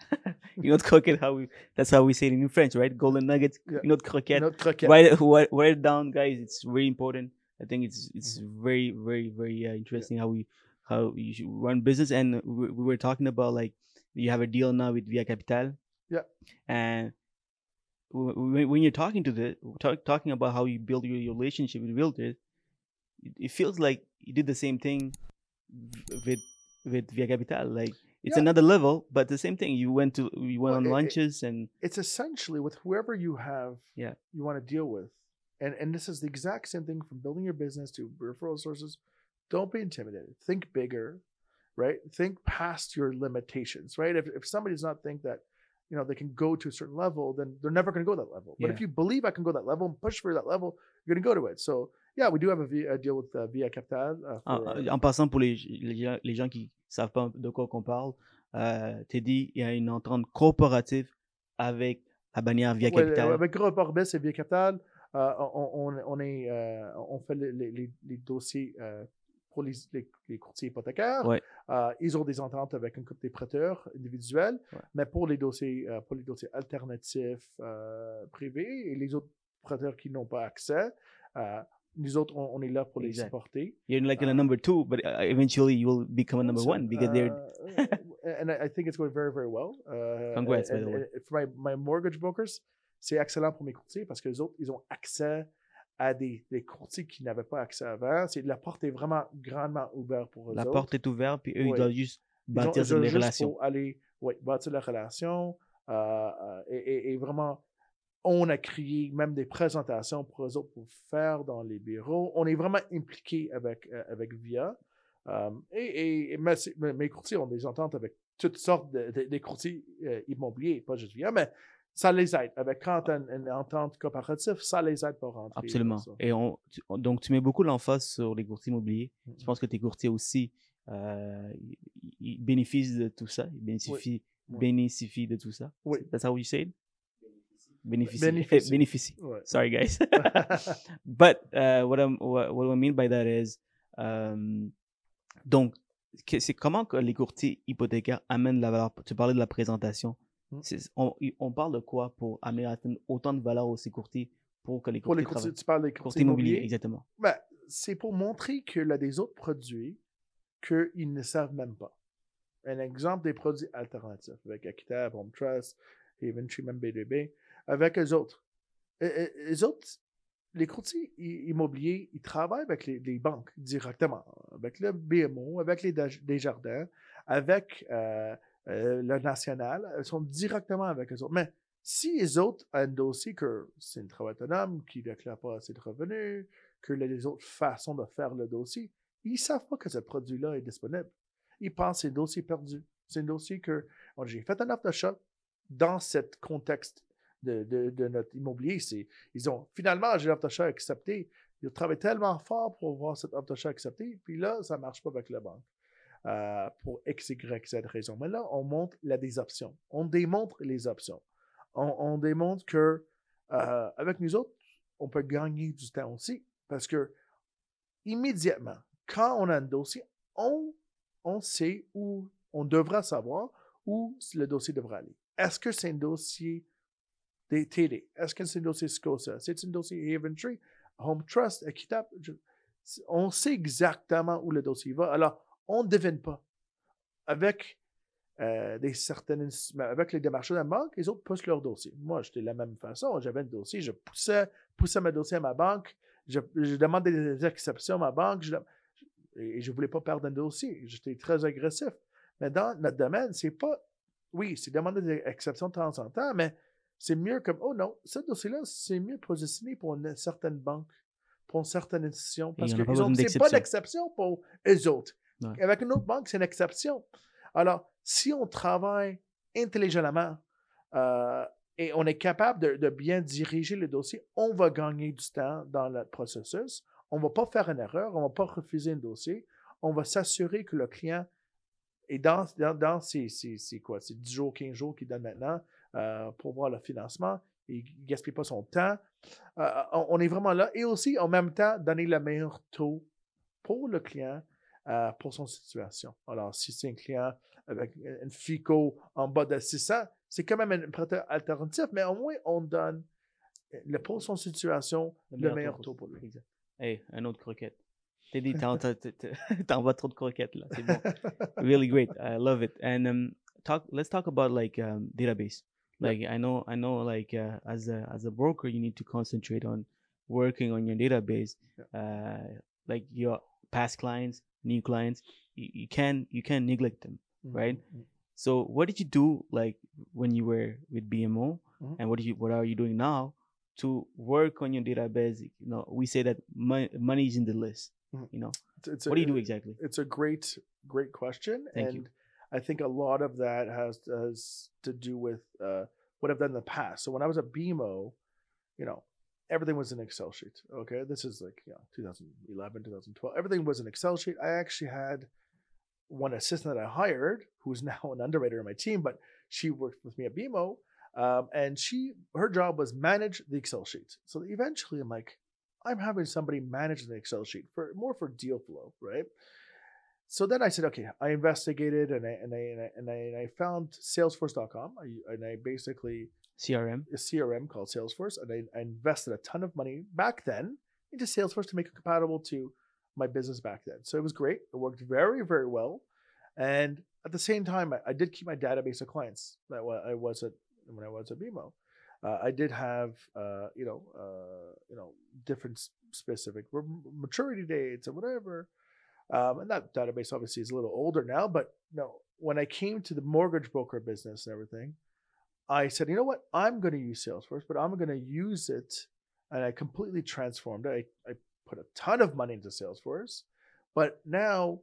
une autre croquette. How we? That's how we say it in French, right? Golden nuggets. Yeah. Une autre croquette. Notre croquette. Write it, write, write it down, guys. It's very important. I think it's it's Mm-hmm. very very very uh, interesting how we how you should run business. And we, we were talking about like you have a deal now with Via Capital. Yeah. And when you're talking to the talk, talking about how you build your relationship with realtors, it, it feels like you did the same thing with with Via Capital. Like it's Yeah. another level, but the same thing. You went to you went Well, on it- it- lunches and it's essentially with whoever you have Yeah. you want to deal with and and this is the exact same thing from building your business to referral sources don't be intimidated think bigger right think past your limitations right if, if somebody does not think that you know they can go to a certain level then they're never going to go that level but Yeah. if you believe i can go that level and push for that level you're going to go to it so yeah we do have a, V- a deal with uh, via capital uh, En, for, uh, en passant, pour les, les, gens, les gens qui savent pas de quoi qu'on parle, euh, Teddy, il y a une entente corporative avec la bannière Via Ouais, Capital. avec Gros Orbis et Via Capital, euh, on, on, on est, euh, on fait les, les- les- les dossiers euh, pour les, les- les courtiers hypothécaires. Ouais. Euh, ils ont des ententes avec un couple des prêteurs individuels, Ouais. mais pour les dossiers, euh, pour les dossiers alternatifs euh, privés et les autres prêteurs qui n'ont pas accès, nous autres, on, on est là pour les Exact. supporter. You're like in a number two, but uh, eventually you will become a number So, one because they're and I think it's going very, very well. Uh, Congrats, by and- the way. for my, my mortgage brokers, c'est excellent pour mes courtiers parce que les autres, ils ont accès à des, des courtiers qui n'avaient pas accès avant. C'est, la porte est vraiment grandement ouverte pour eux la autres. porte est ouverte, puis eux, ils doivent juste bâtir juste relations. aller ouais, bâtir la relation. euh, euh, et, et- et vraiment, on a créé même des présentations pour eux autres pour faire dans les bureaux. On est vraiment impliqué avec, euh, avec VIA. Euh, et mes, courtiers ont des ententes avec toutes sortes de, de- des courtiers euh, immobiliers, pas juste VIA, mais ça les aide. Avec quand une, une entente coopérative, ça les aide pour rentrer. Absolument. Et on, tu- donc, tu mets beaucoup l'emphase sur les courtiers immobiliers. Je Mhm. pense que tes courtiers aussi, euh, ils, bénéficient de tout ça. Ils bénéficient, Oui. bénéficient de tout ça. Oui. That's how you say it? Bénéficient. Bénéficient. bénéficient. Ouais. Sorry, guys. but uh, what, I'm, what, what I mean by that is, um, donc, c'est comment que les courtiers hypothécaires amènent la valeur? Tu parlais de la présentation. Mm. C'est- On, on parle de quoi pour amener autant de valeur aux courtiers pour que les pour les courtiers, courtiers, tu parles des courtiers courtiers immobiliers, immobiliers? exactement. Ben, c'est pour montrer qu'il y a des autres produits qu'ils ne savent même pas. Un exemple des produits alternatifs avec Equitable, Home Trust, Haventree, même BDB, avec eux autres. Et- Les autres, les courtiers immobiliers, ils travaillent avec les, les banques directement, avec le BMO, avec les Des- Desjardins, avec euh, euh, le National, ils sont directement avec eux autres. Mais si les autres ont un dossier que c'est un travail autonome, qui ne déclare pas assez de revenus, que les autres façons de faire le dossier, ils ne savent pas que ce produit-là est disponible. Ils pensent que c'est un dossier perdu. C'est un dossier que j'ai fait un offre d'achat dans ce contexte de, de- de notre immobilier. Ils ont finalement, j'ai l'offre d'achat acceptée. Ils ont travaillé tellement fort pour avoir cette offre d'achat acceptée, puis là, ça ne marche pas avec la banque. Euh, pour X, Y, Z raison. Mais là, on montre la des options. On démontre les options. On, on démontre que euh, avec nous autres, on peut gagner du temps aussi. Parce que immédiatement, quand on a un dossier, on, on sait où on devra savoir où le dossier devra aller. Est-ce que c'est un dossier des TD? Est-ce que c'est un dossier SCOSA? C'est un dossier Haventree, Home Trust, Equitable? On sait exactement où le dossier va. Alors, on ne devine pas. Avec euh, des certaines mais avec les démarches de la banque, les autres poussent leur dossier. Moi, j'étais de la même façon. J'avais un dossier, je poussais, poussais mon dossier à ma banque, je, je demandais des exceptions à ma banque, je, et je ne voulais pas perdre un dossier. J'étais très agressif. Mais dans notre domaine, c'est pas. Oui, c'est demander des exceptions de temps en temps, mais c'est mieux comme oh non, ce dossier-là, c'est mieux positionné pour une certaine banque, pour une certaine institution. Parce que c'est pas d'exception. pour eux autres. Avec une autre banque, c'est une exception. Alors, si on travaille intelligemment euh, et on est capable de, bien diriger le dossier, on va gagner du temps dans le processus. On ne va pas faire une erreur, on ne va pas refuser un dossier. On va s'assurer que le client Et dans, dans, ces, quoi, ces 10 jours, 15 jours qu'il donne maintenant euh, pour voir le financement, il ne gaspille pas son temps. Euh, on est vraiment là. Et aussi, en même temps, donner le meilleur taux pour le client, euh, pour son situation. Alors, si c'est un client avec une FICO en bas de 600, c'est quand même une prêteur alternative, mais au moins, on donne le, pour son situation le, meilleur taux pour lui. Exact. Hey, un autre croquette. T'as dit, t'en- t'en- t'en- t'envoies trop de croquettes là. C'est bon. really great. I love it. And um, talk. Let's talk about like um, database. Yeah. Like I know, I know. Like uh, as a as a broker, you need to concentrate on working on your database. Uh, like your past clients, new clients. You, you can you can neglect them. Right. Mhm. So what did you do like when you were with BMO, Mhm. and what you what are you doing now to work on your database? You know, we say that mon- money is in the list. Mhm. You know, It's- it's what do you do exactly? It's a great, great question. Thank and you. I think a lot of that has, has to do with uh, what I've done in the past. So when I was at BMO, you know, everything was an Excel sheet. Okay. This is like, you know, 2011, 2012. Everything was an Excel sheet. I actually had one assistant that I hired who's now an underwriter in my team, but she worked with me at BMO. Um, and she, her job was manage the Excel sheet. So eventually I'm like, I'm having somebody manage the Excel sheet for more for deal flow, right? So then I said, okay, I investigated and I and I and I, and I, and I found Salesforce.com, and I basically CRM. a CRM called Salesforce, and I, I invested a ton of money back then into Salesforce to make it compatible to my business back then. So it was great. It worked very very well, and at the same time, I, I did keep my database of clients that I was at when I was at BMO. Uh, I did have, uh, you know, uh, you know, different specific maturity dates or whatever. Um, and that database obviously is a little older now, but no, when I came to the mortgage broker business and everything, I said, you know what, I'm going to use Salesforce, but I'm going to use it, and I completely transformed it. I, put a ton of money into Salesforce, but now,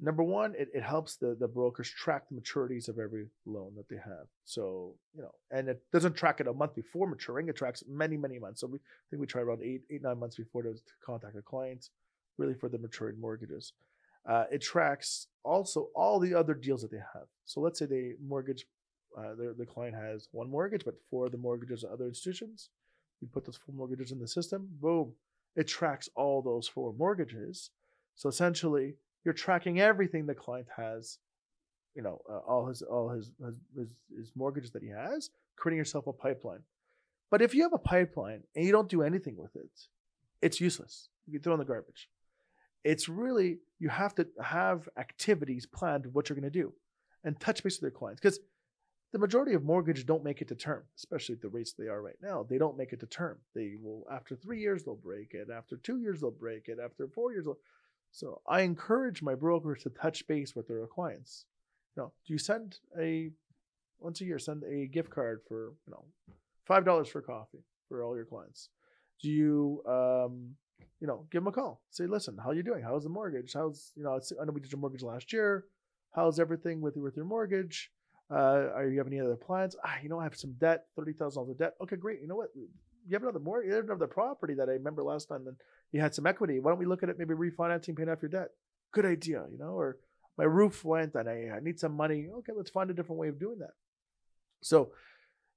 number one, it, it helps the the brokers track the maturities of every loan that they have. So you know, and it doesn't track it a month before maturing; it tracks many many months. So we I think we try around eight eight nine months before to, to contact a client, really for the maturing mortgages. Uh, it tracks also all the other deals that they have. So let's say they mortgage, uh, their the client has one mortgage, but four of the mortgages are other institutions. You put those four mortgages in the system, boom, it tracks all those four mortgages. So essentially, you're tracking everything the client has, you know, uh, all his all his, his his his mortgages that he has, creating yourself a pipeline. But if you have a pipeline and you don't do anything with it, it's useless. You can throw in the garbage. It's really you have to have activities planned of what you're going to do, and touch base with your clients because the majority of mortgages don't make it to term, especially at the rates they are right now. They don't make it to term. They will after three years they'll break it. After two years they'll break it. After four years, so I encourage my brokers to touch base with their clients. You know, do you send a once a year send a gift card for you know five dollars for coffee for all your clients? Do you um, you know give them a call? Say, listen, how you doing? How's the mortgage? How's you know I know we did your mortgage last year. How's everything with with your mortgage? Uh, are you have any other plans? Ah, you know, I have some debt, thirty thousand dollars of debt. Okay, great. You know what? You have another mortgage, you have another property that I remember last time. Then you had some equity. Why don't we look at it? Maybe refinancing, paying off your debt. Good idea. You know, or my roof went and I, I need some money. Okay, let's find a different way of doing that. So,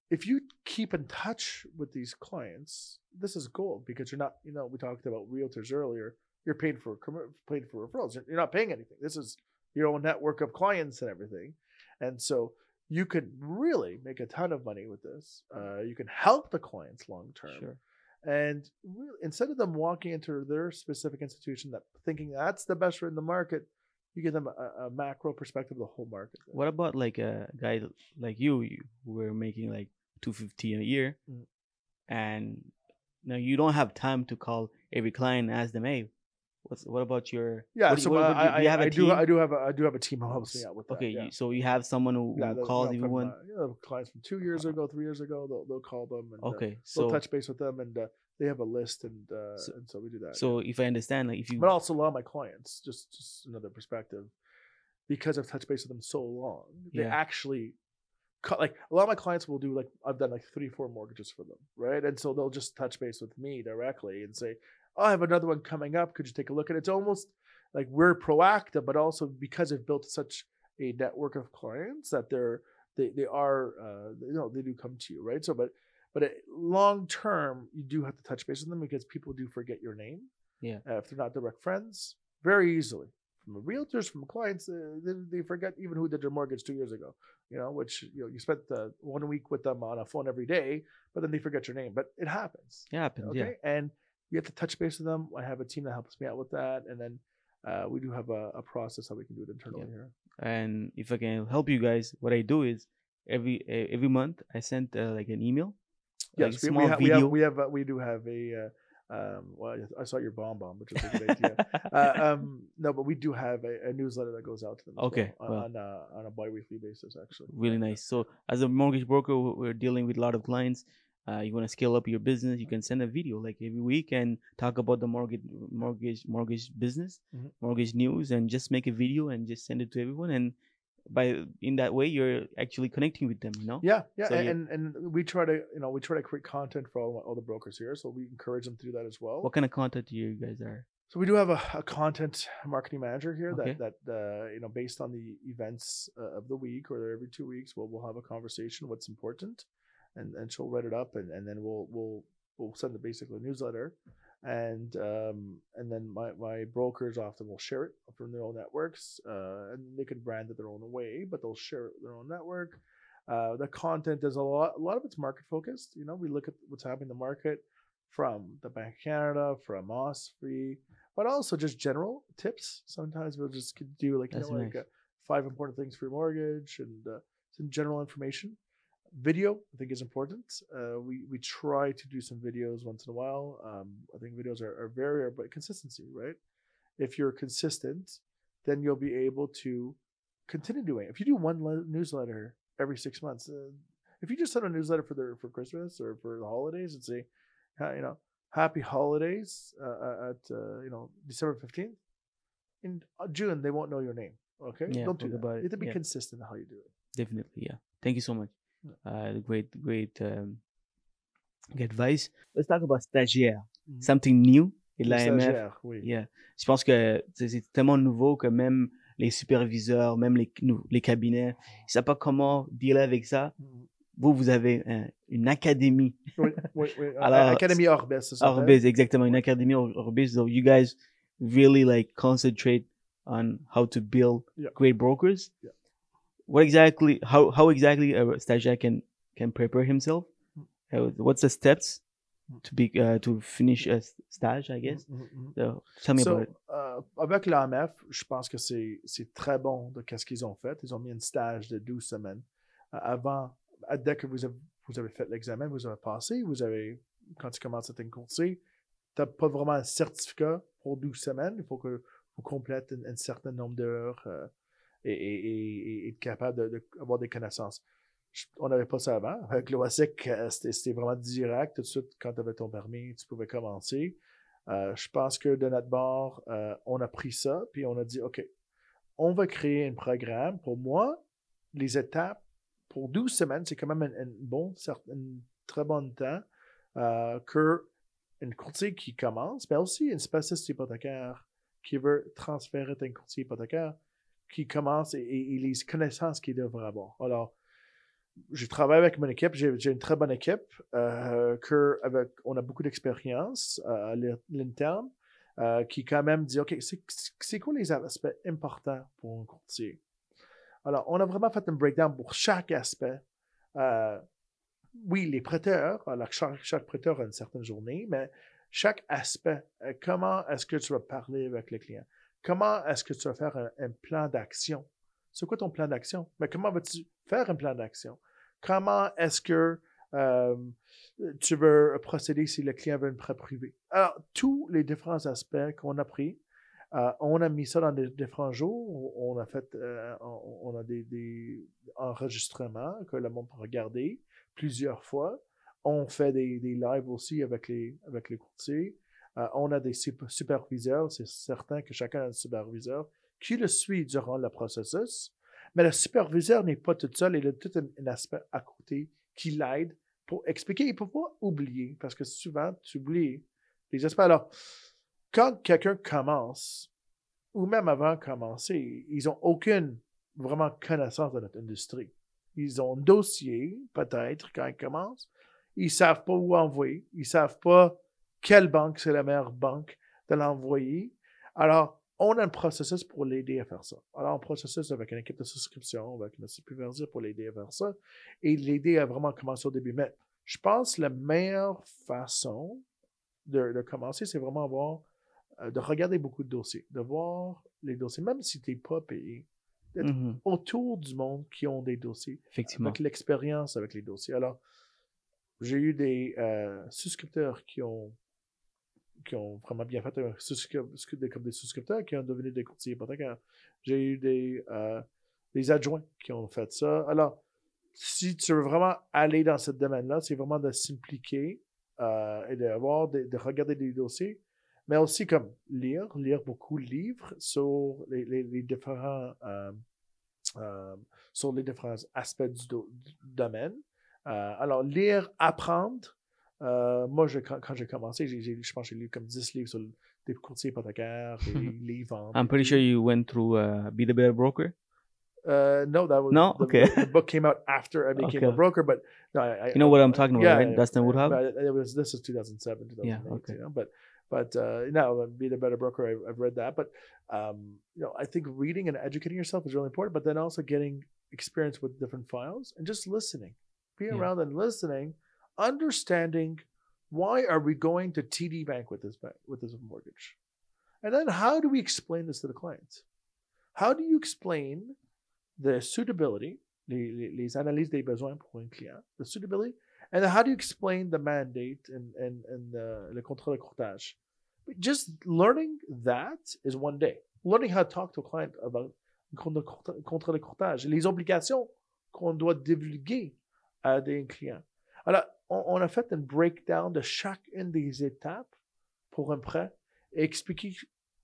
if you keep in touch with these clients, this is gold because you're not. You know, we talked about realtors earlier. You're paid for paid for referrals. You're not paying anything. This is your own network of clients and everything. And so you could really make a ton of money with this. Uh, you can help the clients long term. Sure. And really, instead of them walking into their specific institution that thinking that's the best in the market, you give them a, a macro perspective of the whole market. What about like a guy like you, you who were making like two fifty a year, Mm. and now you don't have time to call every client and ask them, hey, what's what about your Yeah, what so what- I, you- I, do you have a I do? I do have a I do have a team who helps me out with that. Okay, yeah. you, so you have someone who, Yeah, who calls you know, from, everyone. uh, you know, clients from two years ago, three years ago, they'll, they'll call them and uh, Okay, we'll so touch base with them and uh, they have a list and uh, So- and so we do that. so if I understand, like if you but also a lot of my clients, just just another perspective, because I've touched base with them so long, they Yeah. actually cut like a lot of my clients will do like I've done like three, four mortgages for them, right? And so they'll just touch base with me directly and say, Oh, I have another one coming up. Could you take a look at it? It's almost like we're proactive, but also because I've built such a network of clients that they're they they are uh, you know they do come to you right so but but it, long term you do have to touch base with them because people do forget your name Yeah. uh, if they're not direct friends very easily from realtors from clients uh, they, they forget even who did their mortgage two years ago you know which you know you spent uh, one week with them on a phone every day but then they forget your name but it happens It happens. okay and you have to touch base with them i have a team that helps me out with that and then uh, we do have a, a process how we can do it internally here And if I can help you guys, what I do is every every month I send uh, like an email, Yes, a we, we, have, we have we have uh, we do have a. Uh, um, well, I saw your BombBomb, which is a good idea. uh, um, no, but we do have a, a newsletter that goes out to them. Okay, well, well. on, on a on a biweekly basis, actually. really nice. So as a mortgage broker, we're dealing with a lot of clients. Uh, you want to scale up your business, you can send a video like every week and talk about the mortgage, mortgage, mortgage business, Mhm. mortgage news, and just make a video and just send it to everyone. And by in that way, you're actually connecting with them. You know? Yeah, yeah, So and, you- and and we try to you know we try to create content for all, all the brokers here, so we encourage them to do that as well. What kind of content do you guys are? So we do have a, a content marketing manager here Okay. that that uh, you know based on the events uh, of the week or every two weeks, we'll we'll have a conversation what's important, and and she'll write it up, and, and then we'll we'll we'll send a basically a newsletter, and um and then my my brokers often will share it from their own networks, uh, and they can brand it their own way, but they'll share it their own network. Uh, the content is a lot. A lot of it's market focused. You know, we look at what's happening in the market from the Bank of Canada, from OSFI, but also just general tips. Sometimes we'll just do like you know like uh, five important things for your mortgage and uh, some general information. Video, I think, is important. Uh, we we try to do some videos once in a while. Um, I think videos are, are very, but consistency, right? If you're consistent, then you'll be able to continue doing. it. If you do one le- newsletter every six months, uh, if you just send a newsletter for the for Christmas or for the holidays and say, uh, you know, happy holidays uh, uh, at uh, you know December fifteenth, in June they won't know your name. Okay, Yeah, don't do that. about it. You have to be Yeah. consistent in how you do it. Definitely, yeah. Thank you so much. Uh, great, great um, advice. Let's talk about stagiaire. Mhm. Something new. Et l'AMF, oui. yeah. Je pense que c'est tellement nouveau que même les superviseurs, même les, nou- les cabinets, ils savent pas comment dealer avec ça. Mhm. Vous, vous avez un- une académie. Oui, oui, oui. Alors, Académie Orbes, c'est ça. Orbis, exactement, une académie Or- Orbis. So you guys really like concentrate on how to build Yeah. great brokers. Yeah. What exactly, how, how exactly a stagiaire can, can prepare himself? Uh, what's the steps to be, uh, to finish a stage, I guess? Mhm, mhm. So tell me So, about it. euh, avec l'AMF, je pense que c'est c'est très bon de qu'est-ce qu'ils ont fait. Ils ont mis un stage de 12 semaines. Euh, avant, à- dès que vous avez, vous avez fait l'examen, vous avez passé, vous avez, quand tu commences à t'incourser, tu n'as pas vraiment un certificat pour 12 semaines. Il faut que vous complètes un, un certain nombre d'heures euh, et, être capable d'avoir des connaissances. On n'avait pas ça avant. Avec l'OASIC, euh, c'était vraiment direct. Tout de suite, quand tu avais ton permis, tu pouvais commencer. Euh, je pense que de notre bord, euh, on a pris ça, puis on a dit, OK, on va créer un programme. Pour moi, les étapes pour 12 semaines, c'est quand même un, bon, un très bon temps euh, que courtier qui commence, mais aussi une spécialiste hypothécaire qui veut transférer un courtier hypothécaire qui commence et, les connaissances qu'il devrait avoir. Alors, je travaille avec mon équipe, j'ai une très bonne équipe, euh, on a beaucoup d'expérience euh, à l'in- l'interne, euh, qui quand même dit, OK, c'est quoi les aspects importants pour un courtier? Alors, on a vraiment fait un breakdown pour chaque aspect. Oui, les prêteurs, alors chaque, chaque prêteur a une certaine journée, mais chaque aspect, comment est-ce que tu vas parler avec le client? Comment est-ce que tu vas faire un, plan d'action? C'est quoi ton plan d'action? Mais comment vas-tu faire un plan d'action? Comment est-ce que euh, tu veux procéder si le client veut un prêt privé? Alors, tous les différents aspects qu'on a pris, euh, on a mis ça dans des différents jours. On a fait, euh, on, a des, enregistrements que le monde peut regarder plusieurs fois. On fait des, des lives aussi avec les, avec les courtiers. Euh, on a des sup- superviseurs. C'est certain que chacun a un superviseur qui le suit durant le processus. Mais le superviseur n'est pas tout seul. Il a tout un, un aspect à côté qui l'aide pour expliquer. Ne peut pas oublier parce que souvent, tu oublies les aspects. Alors, quand quelqu'un commence, ou même avant de commencer, ils n'ont aucune vraiment connaissance de notre industrie. Ils ont un dossier, peut-être, quand ils commencent. Ils savent pas où envoyer. Ils savent pas quelle banque c'est la meilleure banque de l'envoyer. Alors, on a un processus pour l'aider à faire ça. Alors, un processus avec une équipe de souscription, avec notre superviseur pour l'aider à faire ça et l'aider à vraiment commencer au début. Mais je pense que la meilleure façon de, de commencer, c'est vraiment voir, euh, de regarder beaucoup de dossiers, de voir les dossiers, même si tu n'es pas payé, d'être Mhm. autour du monde qui ont des dossiers, Effectivement. avec l'expérience avec les dossiers. Alors, j'ai eu des euh, souscripteurs qui ont qui ont vraiment bien fait un comme des souscripteurs qui ont devenu des courtiers hypothécaires. J'ai eu des, euh, des adjoints qui ont fait ça. Alors, si tu veux vraiment aller dans ce domaine-là, c'est vraiment de s'impliquer euh, et de, de regarder des dossiers, mais aussi comme lire, lire beaucoup de livres sur les, différents euh, sur les différents aspects du, do- du domaine. Alors, lire, apprendre. Euh, moi, je- quand, quand j'ai commencé, j'ai, j'ai- je pense que j'ai lu comme 10 livres sur le- des courtiers hypothécaires, des livres. en- I'm pretty sure you went through uh, Be the Better Broker. Uh, no, that was No? the, Okay. The, book came out after I became a broker, but no, I, I, You know what I'm talking about, yeah, right? yeah, Dustin yeah, Woodhouse? It was this is 2007, 2008. Yeah, okay. You know? But but uh, no, be the better broker. I've, I've read that, but um, you know, I think reading and educating yourself is really important. But then also getting experience with different files and just listening, being Yeah. around and listening, understanding why are we going to TD Bank with this bank with this mortgage, and then how do we explain this to the clients? How do you explain the suitability, les, les, analyses des besoins pour un client, the suitability, and how do you explain the mandate and, and, and the, le contrat de courtage? Just learning that is one day. Learning how to talk to a client about contrat de courtage, les obligations qu'on doit divulguer à des clients. Alors, on, on a fait un breakdown de chacune des étapes pour un prêt et expliquer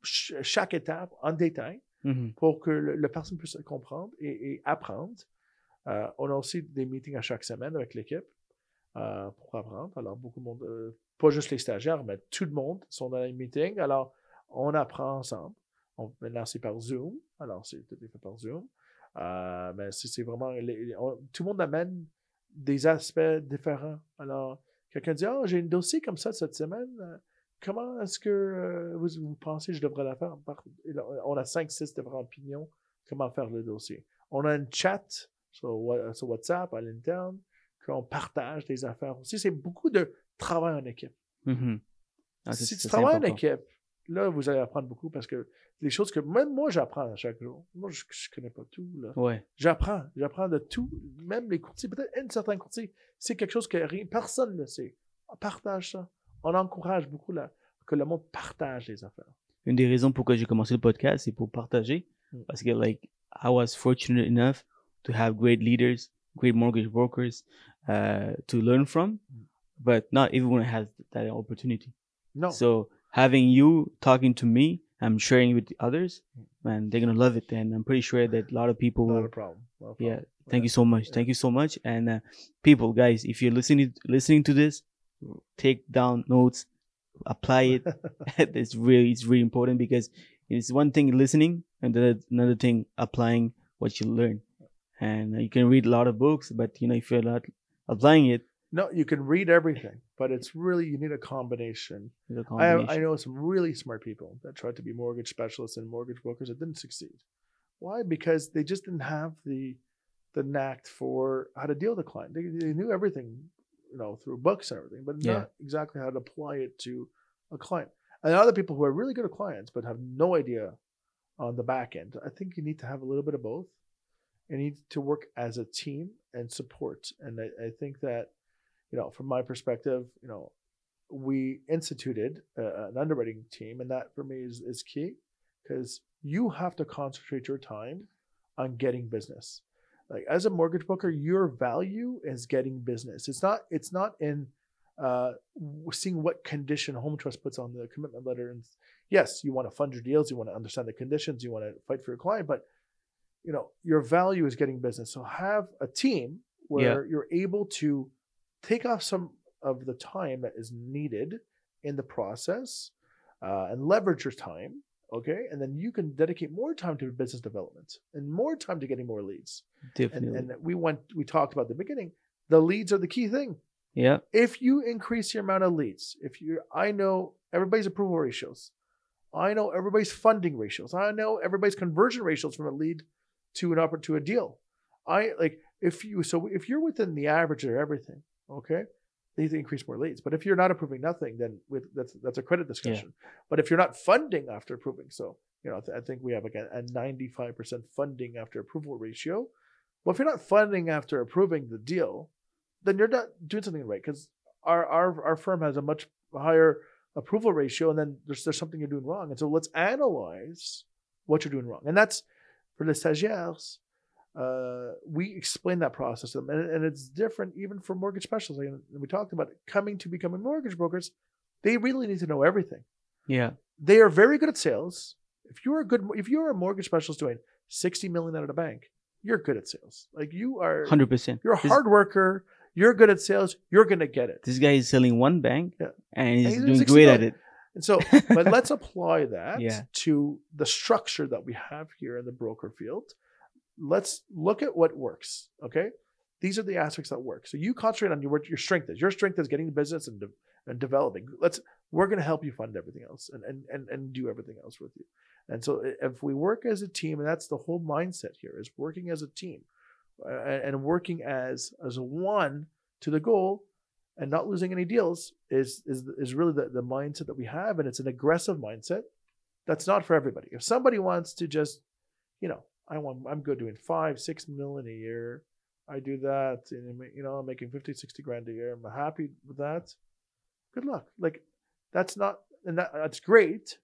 ch- chaque étape en détail Mhm. pour que le- la personne puisse comprendre et, et apprendre. Euh, on a aussi des meetings à chaque semaine avec l'équipe euh, pour apprendre. Alors, beaucoup de monde, euh, pas juste les stagiaires, mais tout le monde sont dans les meetings. Alors, on apprend ensemble. On, maintenant, c'est par Zoom. Alors, c'est tout est fait par Zoom. Mais c'est c'est vraiment. les- on- tout le monde amène des aspects différents. Alors, quelqu'un dit Ah, j'ai un dossier comme ça cette semaine. Euh, Comment est-ce que euh, vous, vous pensez que je devrais la faire? On a 5-6 différentes opinions. Comment faire le dossier? On a un chat sur, WhatsApp à l'interne qu'on partage des affaires aussi. C'est beaucoup de travail en équipe. Mhm. Ah, c'est- si tu travailles en équipe, là, vous allez apprendre beaucoup parce que les choses que même moi, j'apprends à chaque jour. Moi, je ne connais pas tout. Là. Ouais. J'apprends. J'apprends de tout. Même les courtiers, peut-être un certain courtier, c'est quelque chose que rien, personne ne sait. On partage ça. On encourage beaucoup là, que le monde partage les affaires. Une des raisons pourquoi j'ai commencé le podcast, c'est pour partager. Mm. Parce que, like, I was fortunate enough to have great leaders, great mortgage brokers uh, to learn from, Mm. but not everyone has that opportunity. Non. So having you talking to me, I'm sharing with others, man, they're gonna love it, and I'm pretty sure that a lot of people not will. a problem. Not a Yeah, problem. thank you so much. Thank you so much, and uh, people, guys, if you're listening listening to this, take down notes, apply it. it's really it's really important because it's one thing listening and then another thing applying what you learn. And uh, you can read a lot of books, but you know if you're not applying it, No, you can read everything, but it's really, you need a combination. it's a I, combination. I know some really smart people that tried to be mortgage specialists and mortgage brokers that didn't succeed. Why? Because they just didn't have the the knack for how to deal with the client. They, they knew everything, you know, through books and everything, but Yeah. not exactly how to apply it to a client. And other people who are really good at clients but have no idea on the back end. I think you need to have a little bit of both. You need to work as a team and support. And I, I think that, you know, from my perspective, you know, we instituted uh, an underwriting team, and that for me is, is key because you have to concentrate your time on getting business. Like as a mortgage broker, your value is getting business. It's not. It's not in uh, seeing what condition Home Trust puts on the commitment letter. And yes, you want to fund your deals, you want to understand the conditions, you want to fight for your client, but you know your value is getting business. So have a team where you're able to take off some of the time that is needed in the process uh, and leverage your time Okay. And then you can dedicate more time to business development and more time to getting more leads. And, Definitely. and we went, we talked about the beginning, the leads are the key thing. yeah. If you increase your amount of leads, if you, I know everybody's approval ratios, I know everybody's funding ratios, I know everybody's conversion ratios from a lead to an upper to a deal. I like if you so if you're within the average of everything, okay, they need to increase more leads. But if you're not approving nothing, then with that's that's a credit discussion. But if you're not funding after approving, so you know I think we have again a 95% funding after approval ratio. Well, if you're not funding after approving the deal, then you're not doing something right because our, our our firm has a much higher approval ratio, and then there's there's something you're doing wrong. And so let's analyze what you're doing wrong, and that's for the stagiaires. Uh, we explain that process to them, and, and it's different even for mortgage specialists. Like we talked about it, coming to becoming mortgage brokers, they really need to know everything. Yeah. They are very good at sales. If you're a good, if you're a mortgage specialist doing sixty million out of the bank, you're good at sales. Like you are, Hundred percent. you're a hard worker. You're good at sales. You're gonna get it. This guy is selling one bank, Yeah. and he's he's doing 60 great at it. And so, but let's apply that Yeah. to the structure that we have here in the broker field. Let's look at what works. Okay, these are the aspects that work. So you concentrate on your your strength is. Your strength is getting the business and, de- and developing. Let's we're going to help you fund everything else and, and and and do everything else with you. And so if we work as a team, and that's the whole mindset here is working as a team uh, and working as as one to the goal and not losing any deals is is is really the, the mindset that we have and it's an aggressive mindset that's not for everybody if somebody wants to just you know i want i'm good doing five six million a year. I do that and you know i'm making 50 60 grand a year. I'm happy with that. Good luck. Like that's not and that, that's great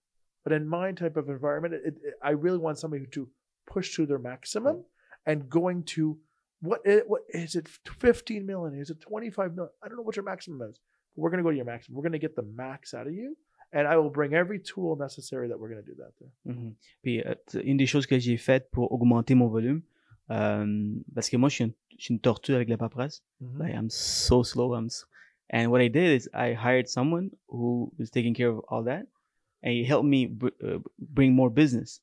but in my type of environment it, it, i really want somebody to push to their maximum and going to what what is it 15 million? Is it 25 million? I don't know what your maximum is but we're going to go to your maximum. We're going to get the max out of you and i will bring every tool necessary that we're going to do that there Mhm. Puis euh, une des choses que j'ai faites pour augmenter mon volume, euh, parce que moi je suis, une, je suis une tortue avec la paperasse. Like I'm so slow. I'm s and what I did is I hired someone who was taking care of all that, and he helped me br- uh, bring more business.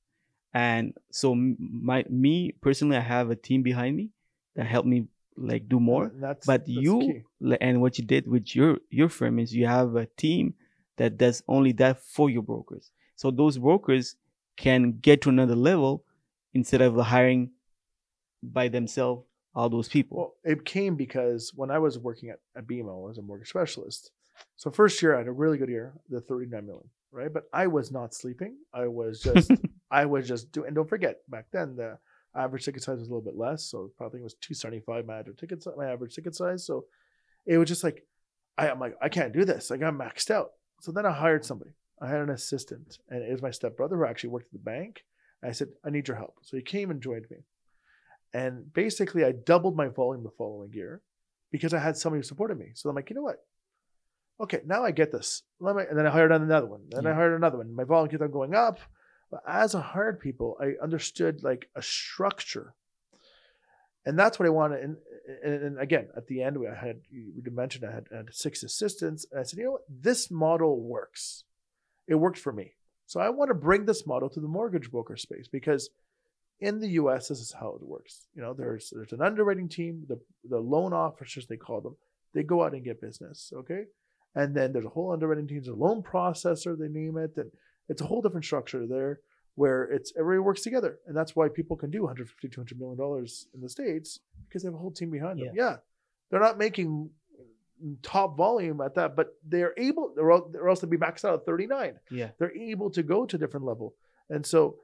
And so my me personally, I have a team behind me that helped me like do more. That's But that's you key. and what you did with your your firm is you have a team that does only that for your brokers. So those brokers can get to another level instead of hiring by themselves all those people. Well, it came because when I was working at, at BMO as a mortgage specialist, so first year I had a really good year, the 39 million, right? But I was not sleeping. I was just, I was just doing, and don't forget, back then the average ticket size was a little bit less. So probably it was 275 my average ticket, my average ticket size. So it was just like, I, I'm like, I can't do this. Like I'm maxed out. So then I hired somebody. I had an assistant and it was my stepbrother who actually worked at the bank. I said, I need your help. So he came and joined me. And basically, I doubled my volume the following year because I had somebody who supported me. So I'm like, you know what? Okay, now I get this. Let me, and then I hired another one. Then I hired another one. My volume kept on going up. But as I hired people, I understood like a structure. And that's what I wanted. And, and, and again, at the end, we I had, you mentioned I had, I had six assistants. And I said, you know what? This model works. It worked for me. So I want to bring this model to the mortgage broker space because in the US, this is how it works. You know, there's there's an underwriting team, the the loan officers they call them, they go out and get business, okay? And then there's a whole underwriting team, there's a loan processor, they name it, and it's a whole different structure there where it's everybody works together. And that's why people can do 150, 200 million dollars in the States because they have a whole team behind them. Yeah. They're not making top volume at that, but they're able, or else, they'd be maxed out at 39 yeah. they're able to go to a different level. And so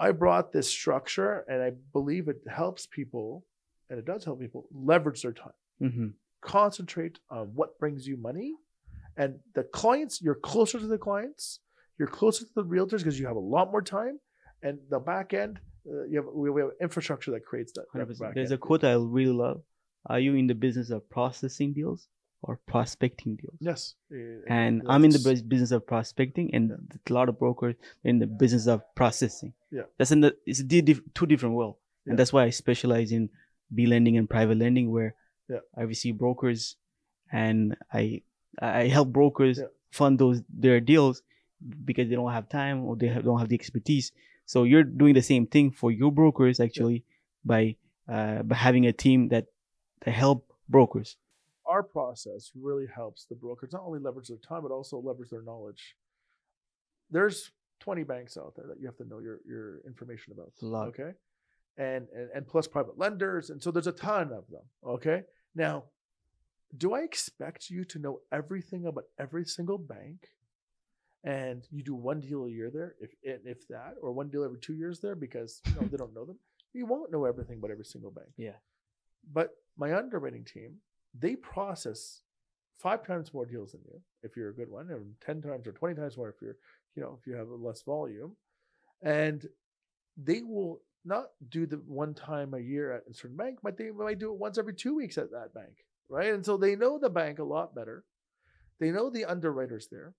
I brought this structure and I believe it helps people, and it does help people leverage their time, hmm concentrate on what brings you money. And the clients, you're closer to the clients, you're closer to the realtors because you have a lot more time. And the back end, uh, you have we, we have infrastructure that creates that. that There's a quote I really love. Are you in the business of processing deals or prospecting deals? Yes. Uh, And I'm in the business of prospecting, and a lot of brokers in the business of processing. Yeah. that's in the it's two different world, Yeah. and that's why I specialize in B lending and private lending, where Yeah. I receive brokers, and I I help brokers Yeah. fund those their deals because they don't have time or they have, don't have the expertise. So you're doing the same thing for your brokers actually by uh, by having a team that that help brokers. Our process really helps the brokers not only leverage their time but also leverage their knowledge. There's 20 banks out there that you have to know your your information about. It's a lot. Okay. And, and and plus private lenders. And so there's a ton of them. Okay. Now, do I expect you to know everything about every single bank? And you do one deal a year there, if if that, or one deal every two years there because you know they don't know them. You won't know everything about every single bank. Yeah. But my underwriting team, they process five times more deals than you if you're a good one, and ten times or twenty times more if you're, you know, if you have a less volume, and they will not do the one time a year at a certain bank, but they might do it once every two weeks at that bank, right? And so they know the bank a lot better. They know the underwriters there.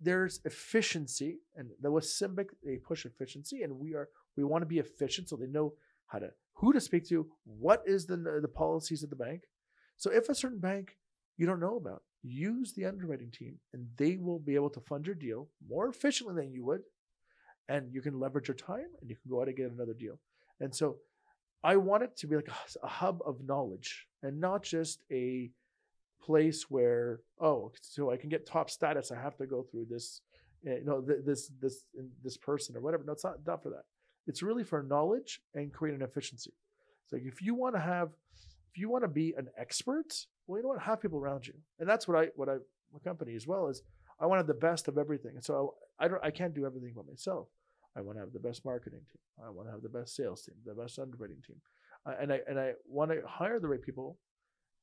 There's efficiency, and the with CIMBC they push efficiency, and we are we want to be efficient, so they know how to who to speak to, what is the the policies of the bank. So if a certain bank you don't know about, use the underwriting team, and they will be able to fund your deal more efficiently than you would, and you can leverage your time, and you can go out and get another deal. And so, I want it to be like a hub of knowledge, and not just a place where oh, so I can get top status, I have to go through this, you know, this this this person or whatever. No, it's not not for that. It's really for knowledge and creating efficiency. So if you want to have, if you want to be an expert, well, you know what, have people around you, and that's what I what I my company as well is. I want to have the best of everything, and so I don't I can't do everything by myself. I want to have the best marketing team. I want to have the best sales team, the best underwriting team, uh, and I and I want to hire the right people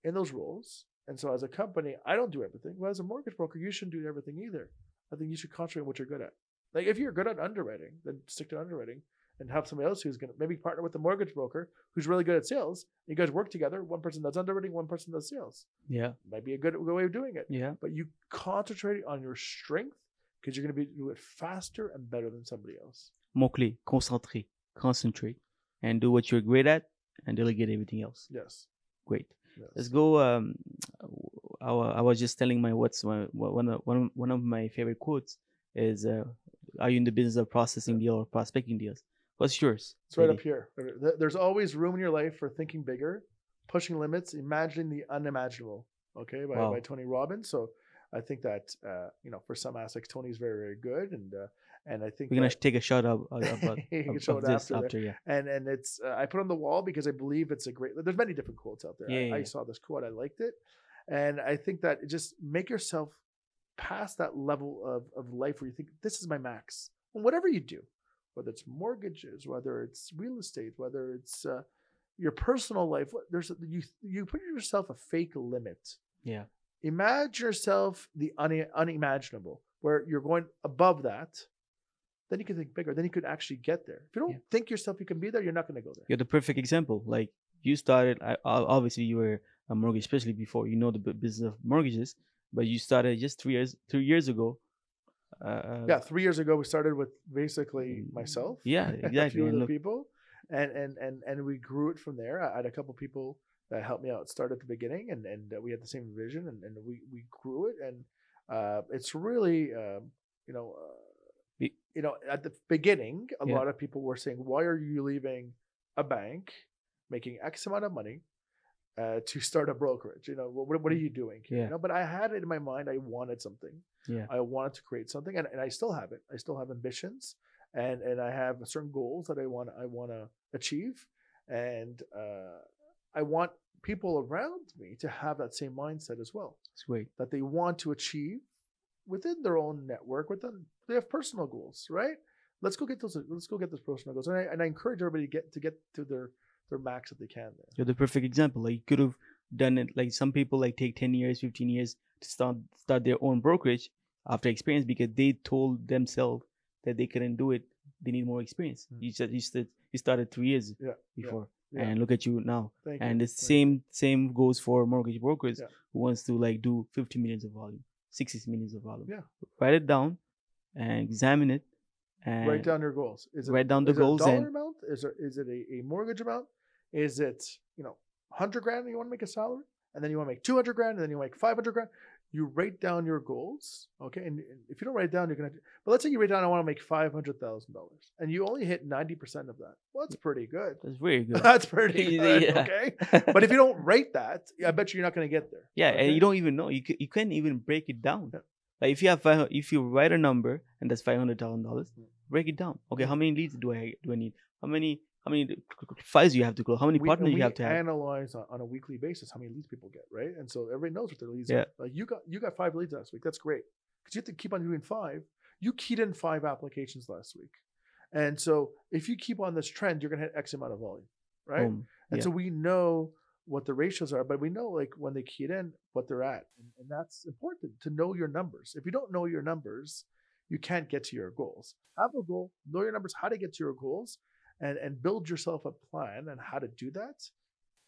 in those roles. And so, as a company, I don't do everything. Well, as a mortgage broker, you shouldn't do everything either. I think you should concentrate on what you're good at. Like if you're good at underwriting, then stick to underwriting and have somebody else who's going to maybe partner with the mortgage broker who's really good at sales. You guys work together. One person does underwriting, one person does sales. Yeah. Might be a good, good way of doing it. Yeah. But you concentrate on your strength because you're going to be do it faster and better than somebody else. Mot clé, concentrer, concentrate, and do what you're great at, and delegate everything else. Yes. Great. Yes. Let's go. Um, I, I was just telling my what's my, one of one of, one of my favorite quotes is, uh, "Are you in the business of processing deal or prospecting deals?" What's yours? It's right Eddie? up here. There's always room in your life for thinking bigger, pushing limits, imagining the unimaginable. Okay, by, Wow. by Tony Robbins. So I think that uh, you know for some aspects Tony's very very good, and uh, and I think We're gonna that- take a shot of, of, about, of, show of this after after. Yeah. and and it's uh, I put it on the wall because I believe it's a great. There's many different quotes out there. Yeah, I, yeah, I saw this quote, I liked it, and I think that just make yourself past that level of of life where you think this is my max. And whatever you do, whether it's mortgages, whether it's real estate, whether it's uh, your personal life, there's you you put yourself a fake limit. Yeah. Imagine yourself the un, unimaginable, where you're going above that. Then you can think bigger. Then you could actually get there. If you don't Yeah. think yourself you can be there, you're not going to go there. You're the perfect example. Like you started, I, obviously you were a mortgage specialist before. You know the business of mortgages, but you started just three years three years ago. Uh, Yeah, three years ago we started with basically Mm, myself. yeah, a few other look- people, and and and and we grew it from there. I had a couple people that helped me out start at the beginning, and and uh, we had the same vision, and, and we we grew it, and uh, it's really um, you know. Uh, you know, at the beginning, a Yeah. lot of people were saying, "Why are you leaving a bank, making X amount of money, uh, to start a brokerage? You know, what, what are you doing?" here?" Yeah. You know, but I had it in my mind. I wanted something. Yeah. I wanted to create something, and, and I still have it. I still have ambitions, and and I have certain goals that I want I want to achieve, and uh, I want people around me to have that same mindset as well. Great. That they want to achieve within their own network. Within they have personal goals, right? Let's go get those. Let's go get those personal goals, and I, and I encourage everybody to get to get to their their max that they can. There. You're the perfect example. Like you could have done it. Like some people like take ten years, fifteen years to start start their own brokerage after experience because they told themselves that they couldn't do it. They need more experience. Mm. You said you said you started three years Yeah, yeah, before, yeah. and look at you now. Thank you. and the Thank you. same same goes for mortgage brokers Yeah. who wants to like do 50 millions of volume 60 millions of volume Yeah. write it down examine it and write down your goals. Is it, write down the is goals it a dollar and amount? Is it is it a, a mortgage amount? Is it you know hundred grand and you want to make a salary, and then you want to make two hundred grand, and then you make five hundred grand? you write down your goals, okay? And, and if you don't write down, you're gonna. But let's say you write down, I want to make five hundred thousand dollars, and you only hit ninety percent of that. Well, that's pretty good. That's very good. That's pretty good. Yeah. Okay. But if you don't rate that, I bet you you're not going to get there. yeah, and you don't even know. You ca- you can't even break it down. Yeah. Like if you have five, if you write a number and that's five hundred thousand dollars, Mm. break it down. Okay, how many leads do I do I need? How many how many files do you have to close? How many we, partners you have to have? analyze on, on a weekly basis how many leads people get, right? And so everybody knows what their leads Yeah. are. Like you got you got five leads last week. That's great because you have to keep on doing five. You keyed in five applications last week, and so if you keep on this trend, you're gonna hit X amount of volume, right? And Yeah. so we know what the ratios are, but we know like when they key it in what they're at, and, and that's important to know your numbers. If you don't know your numbers, you can't get to your goals. Have a goal, know your numbers, how to get to your goals, and and build yourself a plan and how to do that.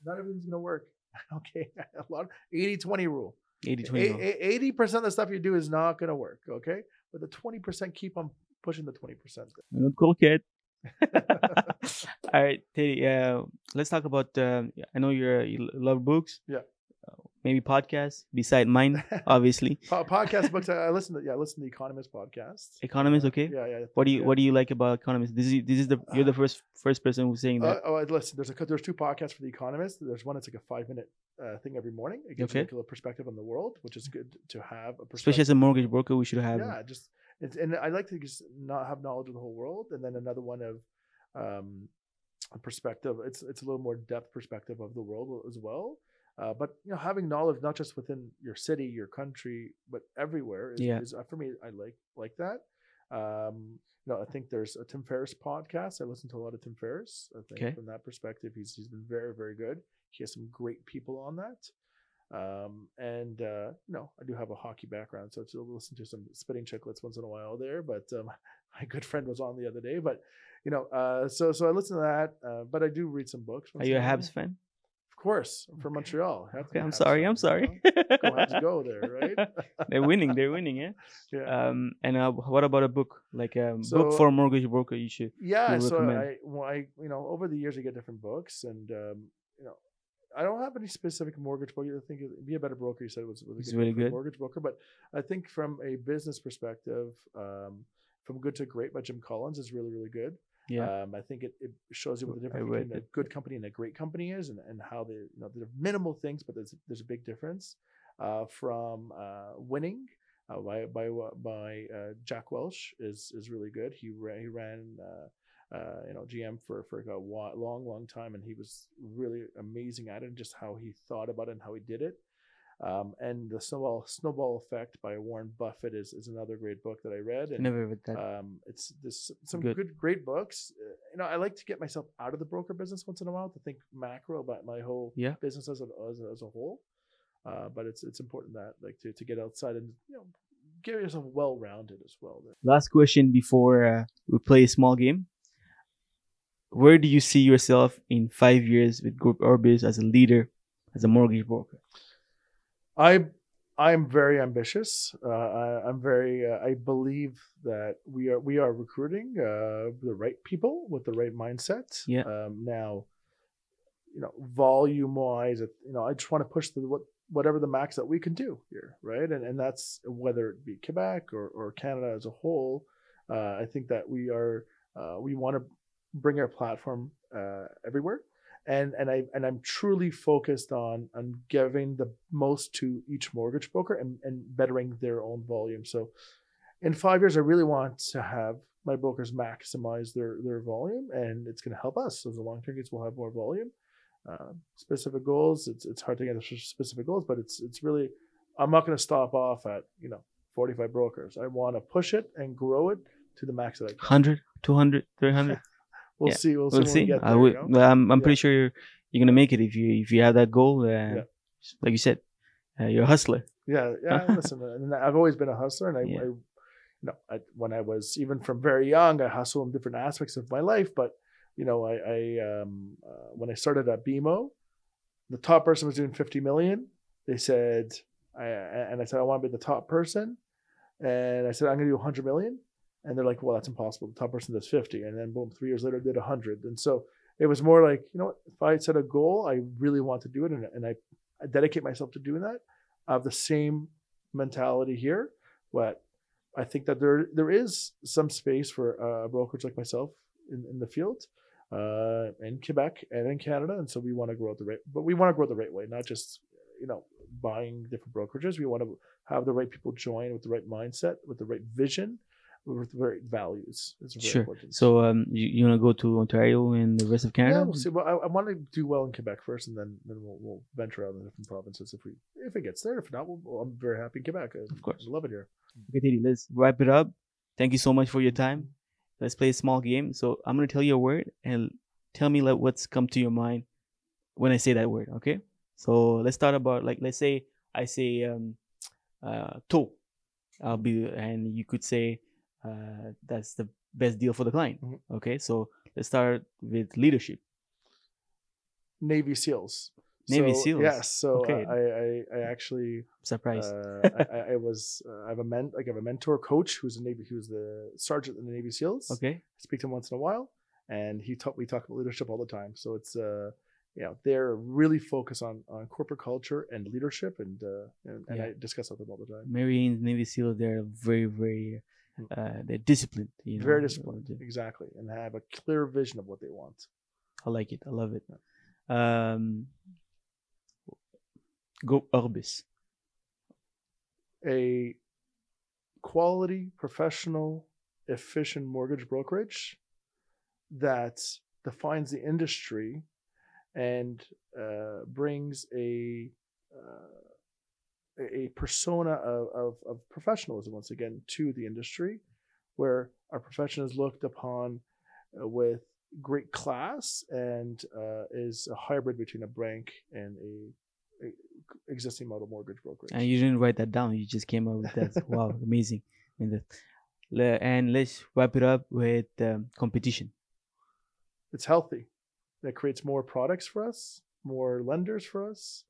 Not everything's gonna work. Okay, a lot of 80-20 rule. 80 20 rule. Eighty percent of the stuff you do is not gonna work. Okay, but the twenty percent keep on pushing the twenty percent. Not cool kid. All right, Teddy. Uh, let's talk about. Um, I know you're you love books. Yeah. Uh, maybe podcasts beside mine, obviously. Po- podcast books. I listen to yeah, I listen to the Economist podcast. Economist, okay. Yeah, yeah. What do you yeah. What do you like about Economist? This is this is the you're the first first person who's saying Uh, that. oh, listen. There's a there's two podcasts for the Economist. There's one that's like a five minute uh, thing every morning. It gives you Okay. like a perspective on the world, which is good to have a Especially as a mortgage broker, we should have. yeah, just it's, and I like to just not have knowledge of the whole world, and then another one of um, perspective. It's it's a little more depth perspective of the world as well. Uh, but you know, having knowledge not just within your city, your country, but everywhere is, Yeah. is uh, for me. I like like that. Um, you know, I think there's a Tim Ferriss podcast. I listen to a lot of Tim Ferriss. I think Okay. from that perspective, he's he's been very very good. He has some great people on that. Um, and uh, you know, I do have a hockey background, so to listen to some spitting Chiclets once in a while there. But um, my good friend was on the other day. But you know, uh, so so I listen to that. Uh, but I do read some books. Are you a. Habs fan? Of course, I'm from Montreal. Okay, I'm Habs sorry. fan, I'm you sorry. know? Go Habs, go there, right? they're winning. They're winning. Yeah. yeah. Um. And uh, what about a book? Like a book So- for a mortgage broker? You should. yeah you so? I, well, I you know over the years I get different books and um, you know i don't have any specific mortgage book i think be a better broker you said it was, was a It's good really book good. mortgage broker but i think from a business perspective um, from good to great by jim collins is really really good Yeah. um, i think it, it shows you what the difference read between a good company and a great company is and, and how they you know there are minimal things but there's there's a big difference uh, from uh, winning uh, by by by uh, Jack Welch is is really good. He ran he ran uh, uh, you know GM for for a long long time, and he was really amazing at it. And just how he thought about it and how he did it. Um, and the snowball snowball effect by Warren Buffett is is another great book that I read. And, Never read that. um, it's this some Good. good. great books. Uh, you know, I like to get myself out of the broker business once in a while to think macro about my whole Yeah. business as a, as a, as a whole. Uh, but it's it's important that like to, to get outside and you know get yourself well rounded as well. Last question before uh, we play a small game. Where do you see yourself in five years with Group Orbis as a leader, as a mortgage broker? I I'm very ambitious. Uh, I, I'm very. Uh, I believe that we are we are recruiting uh, the right people with the right mindset. Yeah. Um, now, you know, volume wise, you know, I just want to push the what whatever the max that we can do here, right? And and that's whether it be Quebec or or Canada as a whole. Uh, I think that we are uh, we want to bring our platform uh, everywhere and and I and I'm truly focused on on giving the most to each mortgage broker and and bettering their own volume. So, in five years, I really want to have my brokers maximize their their volume, and it's going to help us as a long term kids will have more volume. Uh, specific goals. It's it's hard to get specific goals, but it's it's really I'm not going to stop off at you know 45 brokers. I want to push it and grow it to the max that I can. 100, 200, 300? We'll Yeah, see. We'll see. we'll see. We get I would, you know? I'm, I'm Yeah. pretty sure you're, you're going to make it if you if you have that goal. Uh, Yeah. Like you said, uh, you're a hustler. Yeah, yeah. listen, and I've always been a hustler, and I. I you know, I, when I was even from very young, I hustled in different aspects of my life. But you know, I, I um, uh, when I started at BMO, the top person was doing fifty million. They said, I and I said I want to be the top person, and I said I'm going to do hundred million, and they're like, well, that's impossible. The top person does fifty, and then boom, three years later, did hundred, and so it was more like, you know, what, if I set a goal, I really want to do it, and, and I, I dedicate myself to doing that. I have the same mentality here, but I think that there there is some space for uh, brokers like myself in, in the field, uh, in Quebec and in Canada, and so we want to grow the right, but we want to grow the right way, not just you know buying different brokerages. We want to have the right people join with the right mindset, with the right vision, with right values. It's very Sure. important. So um, you, you want to go to Ontario and the rest of yeah, Canada? we'll see. Well, I, I want to do well in Quebec first, and then then we'll, we'll venture out in the different provinces if we if it gets there. If not, we'll, I'm very happy in Quebec. I, Of course. I love it here. Okay, Teddy, let's wrap it up. Thank you so much for your time. Let's play a small game. So I'm gonna tell you a word and tell me like what's come to your mind when I say that word. Okay. So let's start about like let's say I say um uh toe. I'll be and you could say uh that's the best deal for the client. Mhm. Okay. So let's start with leadership. Navy SEALs. Navy So, SEALs. Yes. So Okay. I, I I actually surprised. uh, I, I- was uh, I have a men like I have a mentor coach who's a Navy who's the sergeant in the Navy SEALs. okay. I speak to him once in a while, and he taught we talk about leadership all the time. So it's uh yeah they're really focused on on corporate culture and leadership, and uh and, and Yeah. I discuss with them all the time. Marines, Navy SEALs, they're very, very. Uh they're disciplined. You know? Very disciplined, exactly, and have a clear vision of what they want. I like it. I love it. Um, go Orbis. a quality, professional, efficient mortgage brokerage that defines the industry and uh, brings a uh, a- persona of, of, of professionalism once again to the industry, where our profession is looked upon uh, with great class and uh, is a hybrid between a bank and a, a existing model mortgage brokerage. And you didn't write that down. You just came up with that. wow, amazing. And, the, and let's wrap it up with um, competition. it's healthy. It creates more products for us, more lenders for us,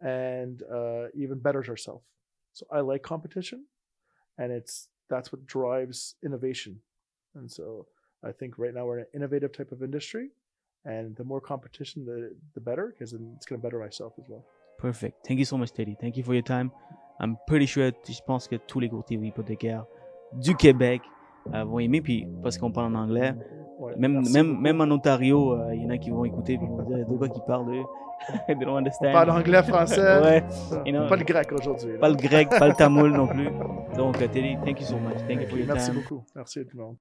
and uh, even betters ourselves. So I like competition, and it's that's what drives innovation. And so I think right now we're in an innovative type of industry, and the more competition, the the better, because it's going to better myself as well. Perfect. Thank you so much, Teddy. Thank you for your time. I'm pretty sure, je pense que tous les courtiers hypothécaires du Québec euh, vont aimer, puis parce qu'on parle en anglais. Même, merci même, beaucoup. même en Ontario, euh, il y en a qui vont écouter et vont dire de quoi qu'ils parlent, eux? They don't On understand. parle anglais, français, ouais, you know, pas le grec aujourd'hui. pas le grec, pas le tamoul non plus. Donc, euh, Teddy, thank you so much. Thank you Ok, for your merci time. beaucoup. Merci à tout le monde.